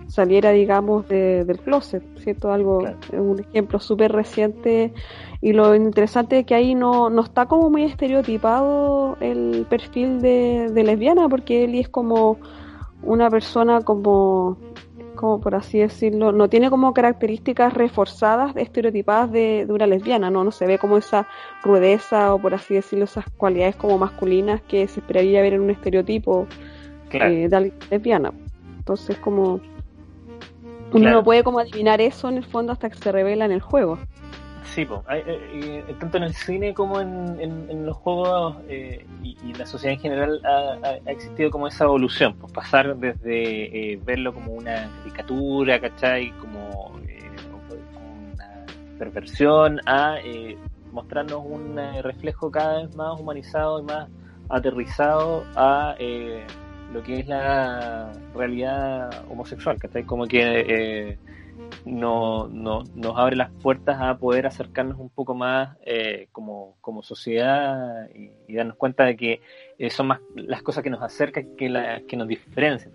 B: saliera, digamos, del closet, ¿cierto? Algo, un ejemplo súper reciente. Y lo interesante es que ahí no, no está como muy estereotipado el perfil de, lesbiana, porque Ellie es como una persona como, como por así decirlo, no tiene como características reforzadas, estereotipadas de, de una lesbiana, ¿no? No se ve como esa rudeza o por así decirlo, esas cualidades como masculinas que se esperaría ver en un estereotipo eh, de lesbiana. Entonces como uno no puede como adivinar eso en el fondo hasta que se revela en el juego.
A: Sí, tanto en el cine como en, los juegos eh, y, la sociedad en general ha, existido como esa evolución, pues pasar desde eh, verlo como una caricatura, ¿cachai? Como eh, una perversión a mostrarnos un reflejo cada vez más humanizado y más aterrizado a lo que es la realidad homosexual, que como que eh, no, no, nos abre las puertas a poder acercarnos un poco más eh, como, como sociedad y, darnos cuenta de que eh, son más las cosas que nos acercan que las que nos diferencian.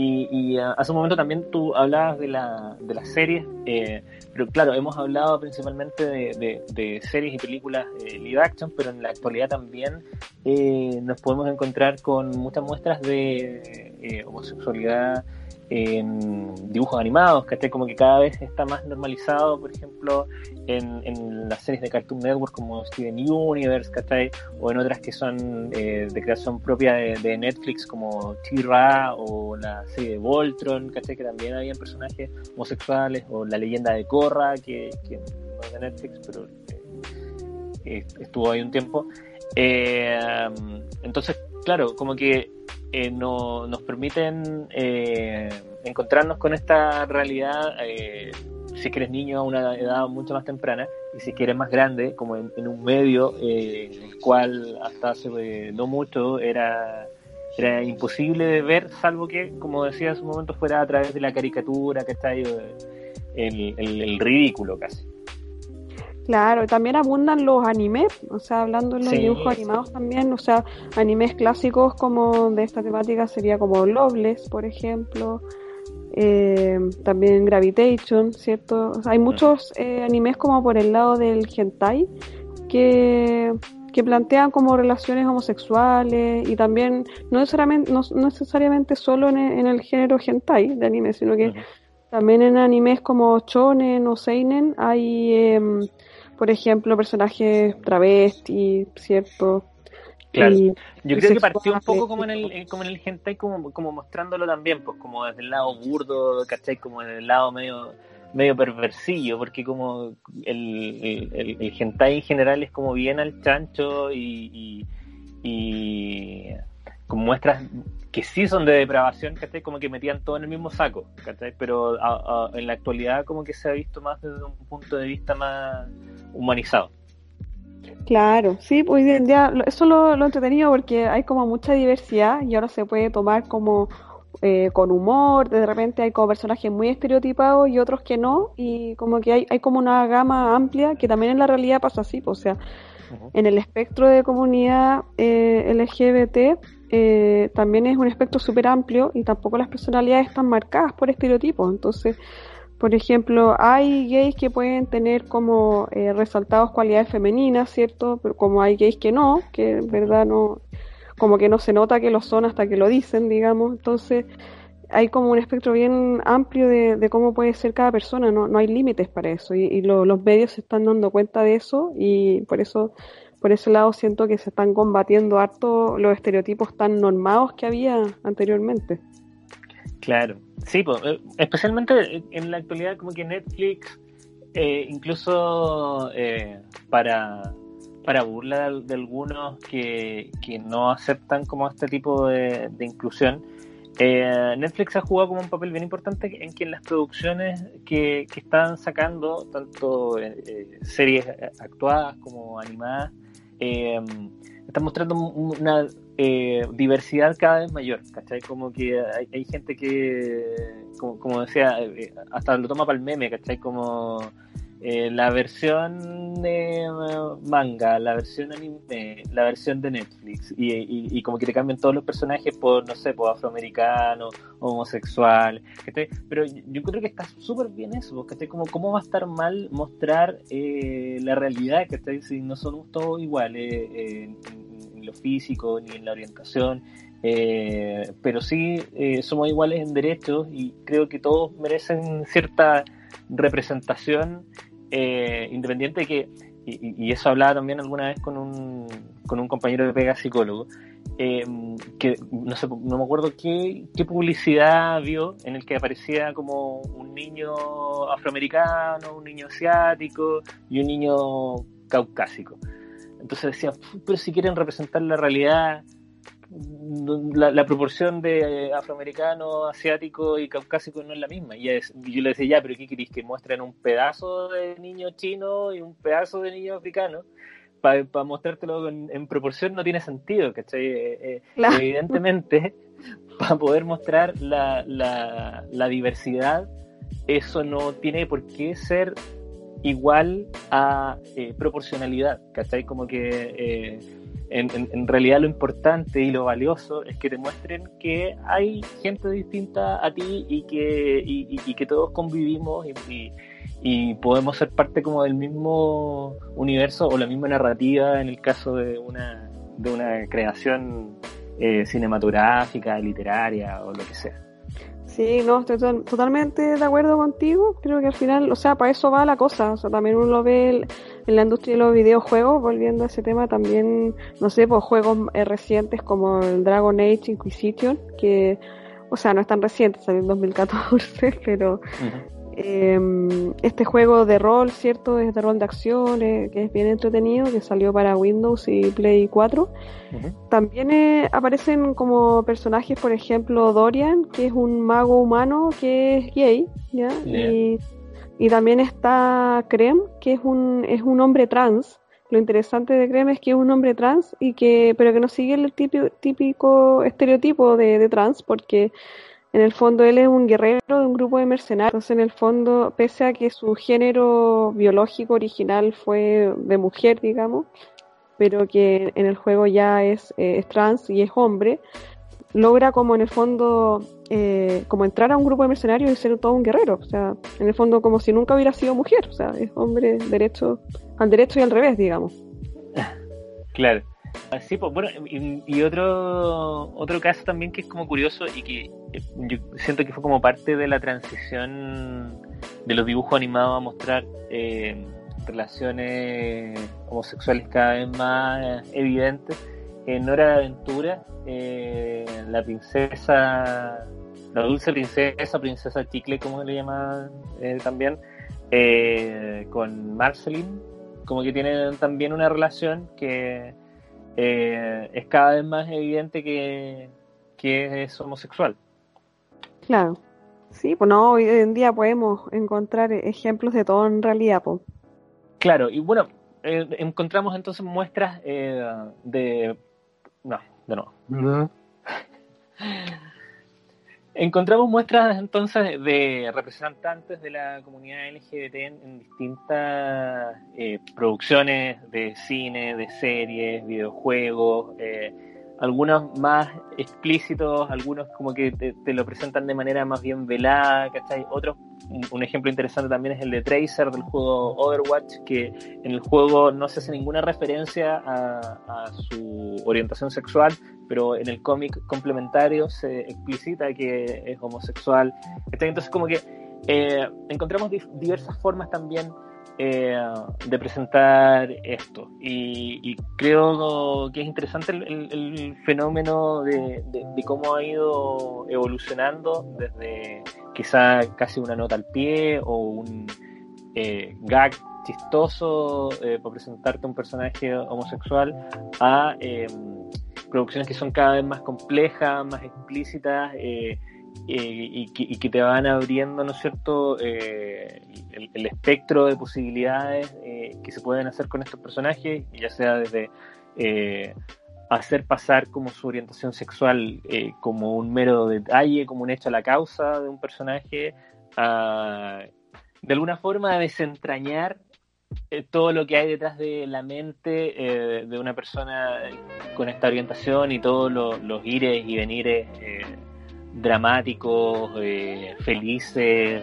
A: Y, ah, hace un momento también tú hablabas de, la, de las series, eh, pero claro, hemos hablado principalmente de, series y películas eh, live action, pero en la actualidad también eh, nos podemos encontrar con muchas muestras de homosexualidad en dibujos animados, que como que cada vez está más normalizado, por ejemplo, en, en las series de Cartoon Network como Steven Universe, ¿cachai? o en otras que son eh, de creación propia de, Netflix como T-Ra o la serie de Voltron, ¿cachai? que también habían personajes homosexuales, o la leyenda de Korra, que, que no es de Netflix, pero eh, estuvo ahí un tiempo. Eh, entonces, claro, como que eh, no, nos permiten eh, encontrarnos con esta realidad eh, si eres niño a una edad mucho más temprana y si quieres más grande, como en, un medio en el cual hasta hace no mucho era, era imposible de ver, salvo que, como decía en su momento, fuera a través de la caricatura, que está ahí, el, el ridículo casi.
B: Claro, también abundan los animes, o sea, hablando de los dibujos animados también, o sea, animes clásicos como de esta temática sería como Loveless, por ejemplo, eh, también Gravitation, ¿cierto? hay muchos eh, animes como por el lado del hentai que, que plantean como relaciones homosexuales y también no necesariamente, no, necesariamente solo en el, género hentai de anime, sino que también en animes como shonen o seinen hay... Eh, por ejemplo, personajes travesti, ¿cierto?
A: Claro. Yo creo que partió un poco como en el, como en el hentai, como, como mostrándolo también, pues como desde el lado burdo, ¿cachai? Como en el lado medio medio perversillo, porque como el, el, el, hentai en general es como bien al chancho y, y, con muestras que sí son de depravación, ¿cachai? Como que metían todo en el mismo saco, ¿cachai? Pero en la actualidad como que se ha visto más desde un punto de vista más humanizado.
B: Claro, sí, pues, hoy en día eso lo, lo entretenido porque hay como mucha diversidad y ahora se puede tomar como eh, con humor, de repente hay como personajes muy estereotipados y otros que no, y como que hay, hay como una gama amplia que también en la realidad pasa así, pues, o sea, en el espectro de comunidad eh, LGBT eh, también es un espectro súper amplio y tampoco las personalidades están marcadas por estereotipos, entonces por ejemplo, hay gays que pueden tener como eh, resaltados cualidades femeninas, ¿cierto? Pero como hay gays que no, que en verdad no, como que no se nota que lo son hasta que lo dicen, digamos. Entonces, hay como un espectro bien amplio de, cómo puede ser cada persona, no, no hay límites para eso. Y, los medios se están dando cuenta de eso y por eso, por ese lado siento que se están combatiendo harto los estereotipos tan normados que había anteriormente.
A: Claro, sí, pues, especialmente en la actualidad como que Netflix, eh, incluso eh, para, para burla de, algunos que, que, no aceptan como este tipo de, inclusión, Eh, Netflix ha jugado como un papel bien importante en que en las producciones que, que están sacando, tanto eh, series actuadas como animadas, eh, están mostrando una diversidad cada vez mayor, ¿cachai? Como que hay, gente que, como, como decía, hasta lo toma para el meme, ¿cachai? Como eh, la versión de eh, manga, la versión anime, la versión de Netflix, y, como que te cambian todos los personajes por, no sé, por afroamericano, homosexual, pero yo creo que está súper bien eso, que como cómo va a estar mal mostrar eh, la realidad, que si no somos todos iguales en, lo físico ni en la orientación, pero sí somos iguales en derechos y creo que todos merecen cierta representación eh, independiente de que, y, eso hablaba también alguna vez con un, con un compañero de pega psicólogo, eh, que no sé, no me acuerdo qué, qué publicidad vio en el que aparecía como un niño afroamericano, un niño asiático y un niño caucásico. Entonces decía, pero si quieren representar la realidad la, proporción de afroamericano, asiático y caucásico no es la misma. Y, yo le decía, ya, pero ¿qué queréis? ¿Que muestren un pedazo de niño chino y un pedazo de niño africano? Para mostrártelo en, proporción no tiene sentido, ¿cachai? Eh, eh, evidentemente, para poder mostrar la, la, diversidad, eso no tiene por qué ser igual a eh, proporcionalidad, ¿cachai? Como que en, realidad lo importante y lo valioso es que te muestren que hay gente distinta a ti y que, y, que todos convivimos y, y, podemos ser parte como del mismo universo o la misma narrativa en el caso de una, de una creación eh, cinematográfica, literaria o lo que sea.
B: Sí, no, estoy totalmente de acuerdo contigo. Creo que al final, o sea, para eso va la cosa. O sea, también uno lo ve en la industria de los videojuegos, volviendo a ese tema, también, no sé, pues juegos eh, recientes como el Dragon Age Inquisition, que, o sea, no es tan reciente, salió en 2014, pero Em, este juego de rol, ¿cierto? Es de rol de acción, eh, que es bien entretenido, que salió para Windows y Play 4. También eh, aparecen como personajes, por ejemplo, Dorian, que es un mago humano que es gay, ¿ya? Y, también está Krem, que es un, es un hombre trans. Lo interesante de Krem es que es un hombre trans, y que, pero que no sigue el típico, estereotipo de, de trans, porque en el fondo él es un guerrero de un grupo de mercenarios. Entonces, en el fondo, pese a que su género biológico original fue de mujer, digamos, pero que en el juego ya es, eh, trans y es hombre, logra como en el fondo eh, como entrar a un grupo de mercenarios y ser todo un guerrero. O sea, en el fondo como si nunca hubiera sido mujer. O sea, es hombre derecho al derecho y al revés, digamos.
A: Claro. Sí, pues bueno, y, otro otro caso también que es como curioso y que eh, yo siento que fue como parte de la transición de los dibujos animados a mostrar eh, relaciones homosexuales cada vez más evidentes. En Hora de Aventura, eh, la princesa, la dulce princesa, princesa chicle, como le llaman también, con Marceline, como que tienen también una relación que eh, es cada vez más evidente que, es homosexual.
B: Claro. Sí, pues no, hoy en día podemos encontrar ejemplos de todo en realidad. Pues.
A: Claro, y bueno, eh, encontramos entonces muestras eh, de... No, de nuevo. Encontramos muestras entonces de representantes de la comunidad LGBT en, distintas eh, producciones de cine, de series, videojuegos, eh, algunos más explícitos, algunos como que te, lo presentan de manera más bien velada, ¿cachai? Otros, un, ejemplo interesante también es el de Tracer del juego Overwatch, que en el juego no se hace ninguna referencia a, su orientación sexual, pero en el cómic complementario se explicita que es homosexual. Entonces como que eh, encontramos diversas formas también eh, de presentar esto. Y, creo que es interesante el, fenómeno de, cómo ha ido evolucionando desde quizá casi una nota al pie o un eh, gag chistoso eh, para presentarte un personaje homosexual a producciones que son cada vez más complejas, más explícitas eh, y, que, te van abriendo, ¿no es cierto?, el, el, espectro de posibilidades que se pueden hacer con estos personajes, ya sea desde hacer pasar como su orientación sexual como un mero detalle, como un hecho a la causa de un personaje, a de alguna forma desentrañar eh, todo lo que hay detrás de la mente eh, de una persona con esta orientación y todos los ires y venires eh, dramáticos, felices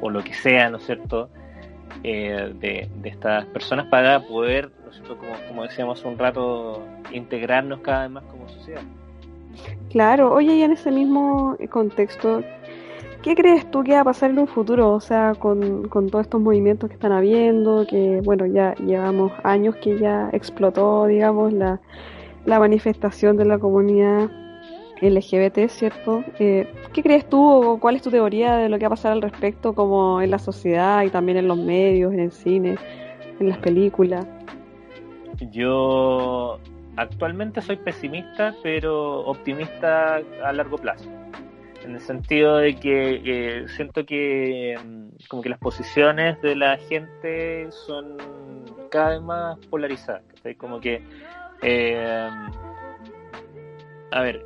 A: o, lo que sea, ¿no es cierto? De, estas personas para poder, Como, como decíamos un rato, integrarnos cada vez más como sociedad.
B: Claro, oye, y en ese mismo contexto, ¿Qué crees tú que va a pasar en un futuro? O sea, con, todos estos movimientos que están habiendo, que bueno, ya llevamos años que ya explotó, digamos, la, manifestación de la comunidad LGBT, ¿cierto? Eh, ¿Qué crees tú o cuál es tu teoría de lo que va a pasar al respecto, como en la sociedad y también en los medios, en el cine, en las películas?
A: Yo actualmente soy pesimista, pero optimista a largo plazo en el sentido de que siento que mm, como que las posiciones de la gente son cada vez más polarizadas, como que eh, a ver,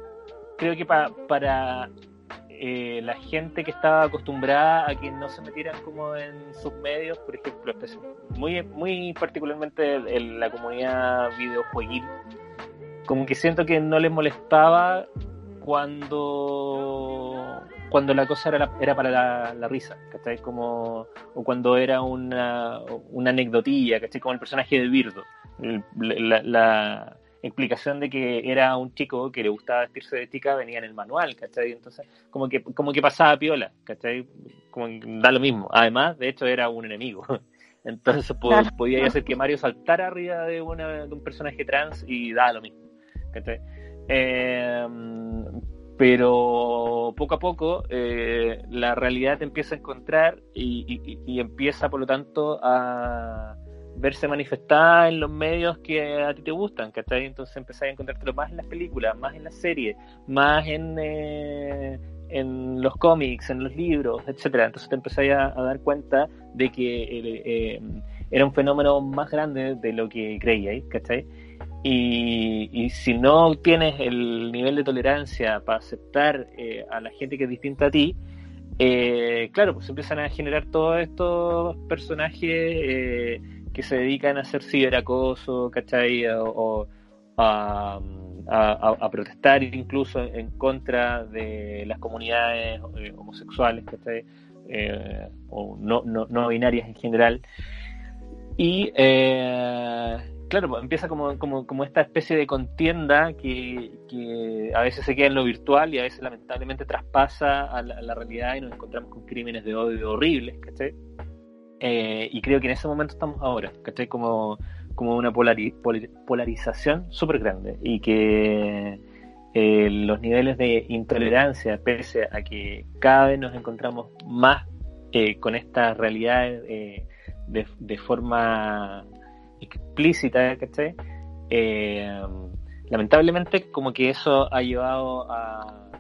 A: creo que para eh, la gente que estaba acostumbrada a que no se metieran como en sus medios, por ejemplo, muy, muy particularmente en la comunidad videojueguil, como que siento que no les molestaba cuando cuando la cosa era, era para la, risa, ¿cachai? Como, o cuando era una, una anecdotilla, ¿cachai? Como el personaje de Birdo. la, explicación de que era un chico que le gustaba vestirse de chica venía en el manual, ¿cachai? Entonces, como que, como que pasaba piola, ¿cachai? Como da lo mismo. Además, de hecho, era un enemigo. Entonces podía hacer que Mario saltara arriba de, una, de un personaje trans y da lo mismo. ¿cachai? Eh, pero poco a poco eh, la realidad te empieza a encontrar y, empieza por lo tanto a verse manifestada en los medios que a ti te gustan, ¿cachai? Entonces empezás a encontrártelo más en las películas, más en las series, más en, eh, en los cómics, en los libros, etcétera. Entonces te empezás a, dar cuenta de que era un fenómeno más grande de lo que creíais, ¿cachai? Y, si no tienes el nivel de tolerancia para aceptar eh, a la gente que es distinta a ti, eh, claro, pues empiezan a generar todos estos personajes eh, que se dedican a hacer ciberacoso, ¿cachai? O, a, protestar incluso en contra de las comunidades homosexuales, ¿cachai? o no, no, binarias en general. Y claro, pues, empieza como, esta especie de contienda que, que, a veces se queda en lo virtual y a veces lamentablemente traspasa a la, realidad y nos encontramos con crímenes de odio horribles, ¿cachai? Eh, y creo que en ese momento estamos ahora, ¿cachai? Como, como una polarización súper grande y que eh, los niveles de intolerancia, pese a que cada vez nos encontramos más eh, con esta realidad de, forma explícita, ¿cachai? Lamentablemente como que eso ha llevado a,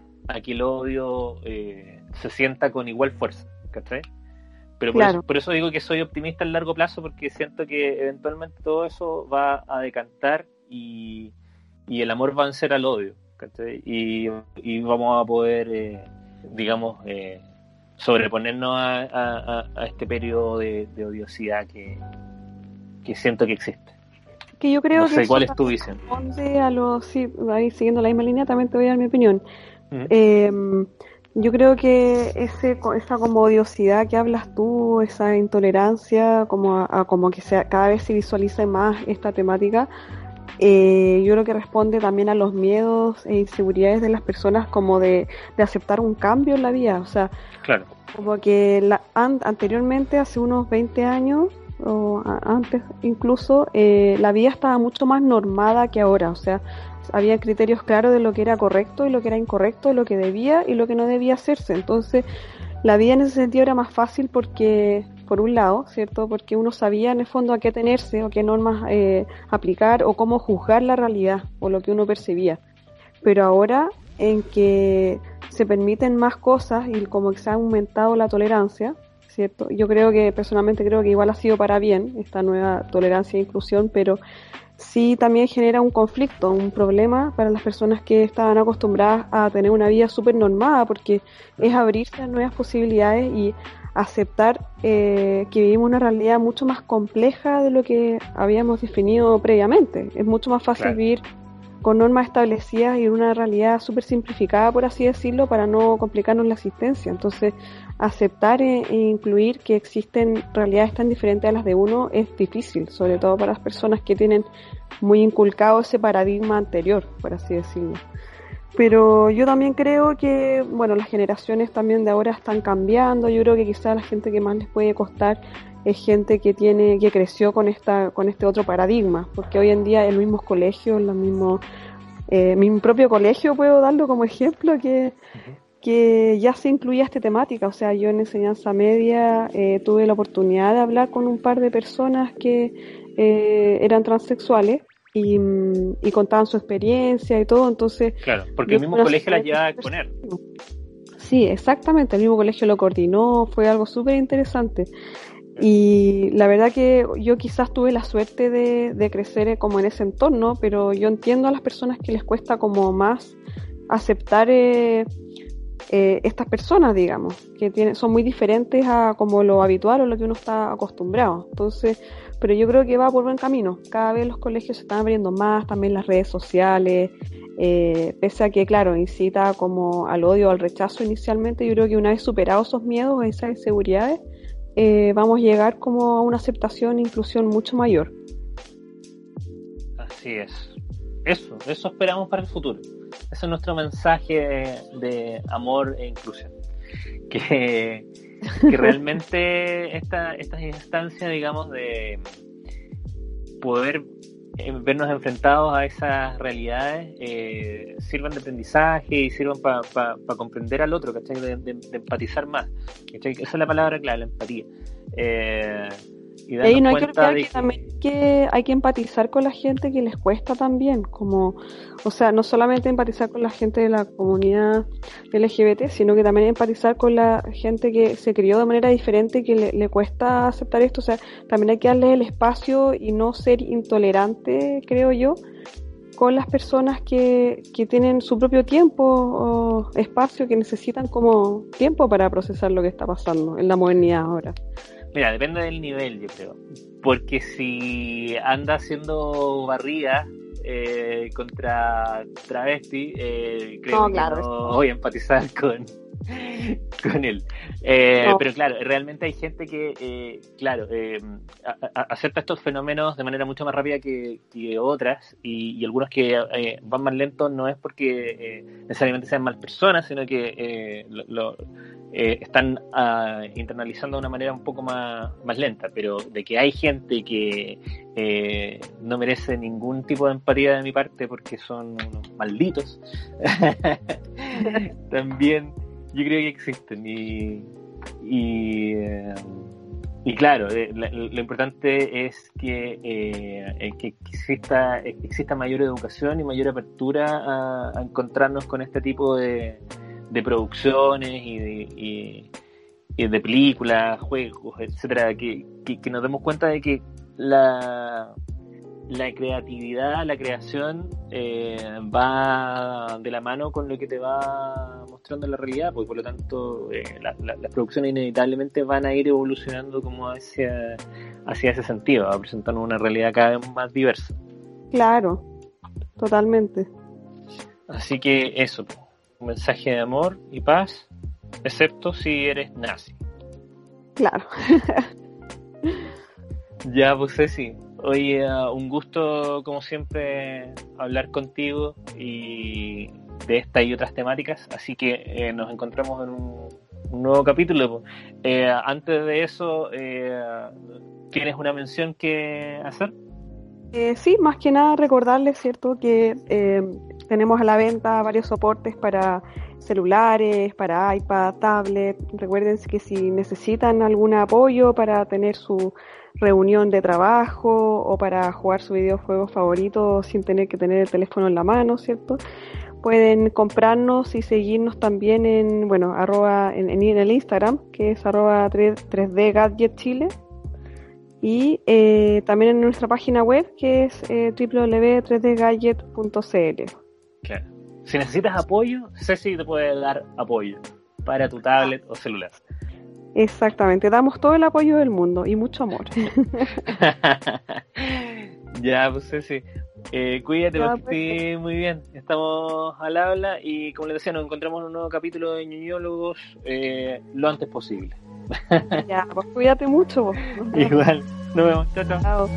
A: que el odio se sienta con igual fuerza, ¿cachai? Pero por, eso, digo que soy optimista a largo plazo porque siento que eventualmente todo eso va a decantar y, el amor va a vencer al odio, ¿cachai? Y, vamos a poder, eh, digamos, sobreponernos a, este periodo de odiosidad que, que siento que existe.
B: Que yo creo
A: no
B: sé,
A: ¿cuál es tu visión?
B: A los, sí, ahí siguiendo la misma línea, también te voy a dar mi opinión. Em, yo creo que ese, esa como odiosidad que hablas tú, esa intolerancia, como a, como que sea, cada vez se visualice más esta temática, eh, yo creo que responde también a los miedos e inseguridades de las personas como de, de aceptar un cambio en la vida. O sea,
A: claro.
B: como que la, anteriormente, hace unos 20 años, o antes incluso, eh, la vida estaba mucho más normada que ahora, o sea, había criterios claros de lo que era correcto y lo que era incorrecto, de lo que debía y lo que no debía hacerse. Entonces, la vida en ese sentido era más fácil porque por un lado, ¿cierto? Porque uno sabía en el fondo a qué tenerse o qué normas eh, aplicar o cómo juzgar la realidad o lo que uno percibía. Pero ahora en que se permiten más cosas y como que se ha aumentado la tolerancia, ¿cierto? Yo creo que personalmente creo que igual ha sido para bien esta nueva tolerancia e inclusión, pero sí también genera un conflicto, un problema para las personas que estaban acostumbradas a tener una vida súper normada, porque es abrirse a nuevas posibilidades y aceptar eh, que vivimos una realidad mucho más compleja de lo que habíamos definido previamente. Es mucho más fácil vivir con normas establecidas y una realidad súper simplificada, por así decirlo, para no complicarnos la existencia. Entonces, aceptar e, e, incluir que existen realidades tan diferentes a las de uno es difícil, sobre todo para las personas que tienen muy inculcado ese paradigma anterior, por así decirlo. Pero yo también creo que, bueno, las generaciones también de ahora están cambiando. Yo creo que quizás la gente que más les puede costar es gente que tiene, que creció con esta, con este otro paradigma, porque hoy en día en los mismos colegios, los mismos, eh, mi propio colegio puedo darlo como ejemplo que, que ya se incluía esta temática, o sea, yo en enseñanza media eh, tuve la oportunidad de hablar con un par de personas que eh, eran transexuales y, y, contaban su experiencia y todo, entonces...
A: Claro, porque el mismo colegio las lleva a exponer.
B: Sí, exactamente, el mismo colegio lo coordinó, fue algo súper interesante. Y la verdad que yo quizás tuve la suerte de, crecer eh, como en ese entorno, pero yo entiendo a las personas que les cuesta como más aceptar eh, eh, estas personas, digamos, que tienen, son muy diferentes a como lo habitual o lo que uno está acostumbrado. Entonces, pero yo creo que va por buen camino. Cada vez los colegios se están abriendo más, también las redes sociales, pese a que, claro, incita como al odio, al rechazo inicialmente, yo creo que una vez superados esos miedos, esas inseguridades, eh, vamos a llegar como a una aceptación e inclusión mucho mayor.
A: Así es. Eso, eso esperamos para el futuro. Ese es nuestro mensaje de, amor e inclusión. Que, que realmente esta, estas instancias, digamos, de poder vernos enfrentados a esas realidades eh, sirvan de aprendizaje y sirvan para comprender al otro, ¿cachai? De, empatizar más. Esa es la palabra clave, la empatía. Eh,
B: y, no hay que olvidar que, también que hay que empatizar con la gente que les cuesta también, como, o sea, no solamente empatizar con la gente de la comunidad LGBT, sino que también empatizar con la gente que se crió de manera diferente y que le, cuesta aceptar esto, o sea, también hay que darle el espacio y no ser intolerante, creo yo, con las personas que, que tienen su propio tiempo o espacio, que necesitan como tiempo para procesar lo que está pasando en la modernidad ahora.
A: Mira, depende del nivel, yo creo. Porque si anda haciendo barriga eh, contra travesti, eh, creo que no voy a empatizar con, con él. Eh, pero claro, realmente hay gente que, eh, claro, eh, acepta estos fenómenos de manera mucho más rápida que, otras y, algunos que van más lentos no es porque necesariamente sean mal personas, sino que lo, están ah, internalizando de una manera un poco más, más lenta, pero de que hay gente que no merece ningún tipo de empatía de mi parte porque son unos malditos, también yo creo que existen y, y, eh, claro, eh, lo importante es que, eh, que exista, exista mayor educación y mayor apertura a, encontrarnos con este tipo de, de producciones y de, y, de películas, juegos, etcétera, que, que nos demos cuenta de que la la creatividad, la creación eh, va de la mano con lo que te va mostrando la realidad, pues por lo tanto eh, las producciones inevitablemente van a ir evolucionando como hacia, hacia ese sentido, a presentar una realidad cada vez más diversa.
B: Claro, totalmente.
A: Así que eso, un mensaje de amor y paz, excepto si eres nazi.
B: Claro.
A: ya, pues sí Hoy un gusto, como siempre, hablar contigo y de esta y otras temáticas. Así que eh, nos encontramos en un, nuevo capítulo. Eh, antes de eso, eh, ¿tienes una mención que hacer?
B: Eh, sí, más que nada recordarles, ¿cierto?, que eh, tenemos a la venta varios soportes para celulares, para iPad, tablet. Recuerden que si necesitan algún apoyo para tener su reunión de trabajo o para jugar su videojuego favorito sin tener que tener el teléfono en la mano, ¿cierto? Pueden comprarnos y seguirnos también en, bueno, arroba, en, el Instagram, que es arroba 3, d Gadget Chile. Y eh, también en nuestra página web, que es eh, www.3dgadget.cl.
A: Claro. Si necesitas apoyo, Ceci te puede dar apoyo para tu tablet o celular.
B: Exactamente, damos todo el apoyo del mundo y mucho amor.
A: ya, pues Ceci. Eh, cuídate, pues. muy bien. Estamos al habla y como les decía, nos encontramos en un nuevo capítulo de Ñuñólogos eh, lo antes posible.
B: ya, pues cuídate mucho.
A: Igual, nos vemos. chao. chao.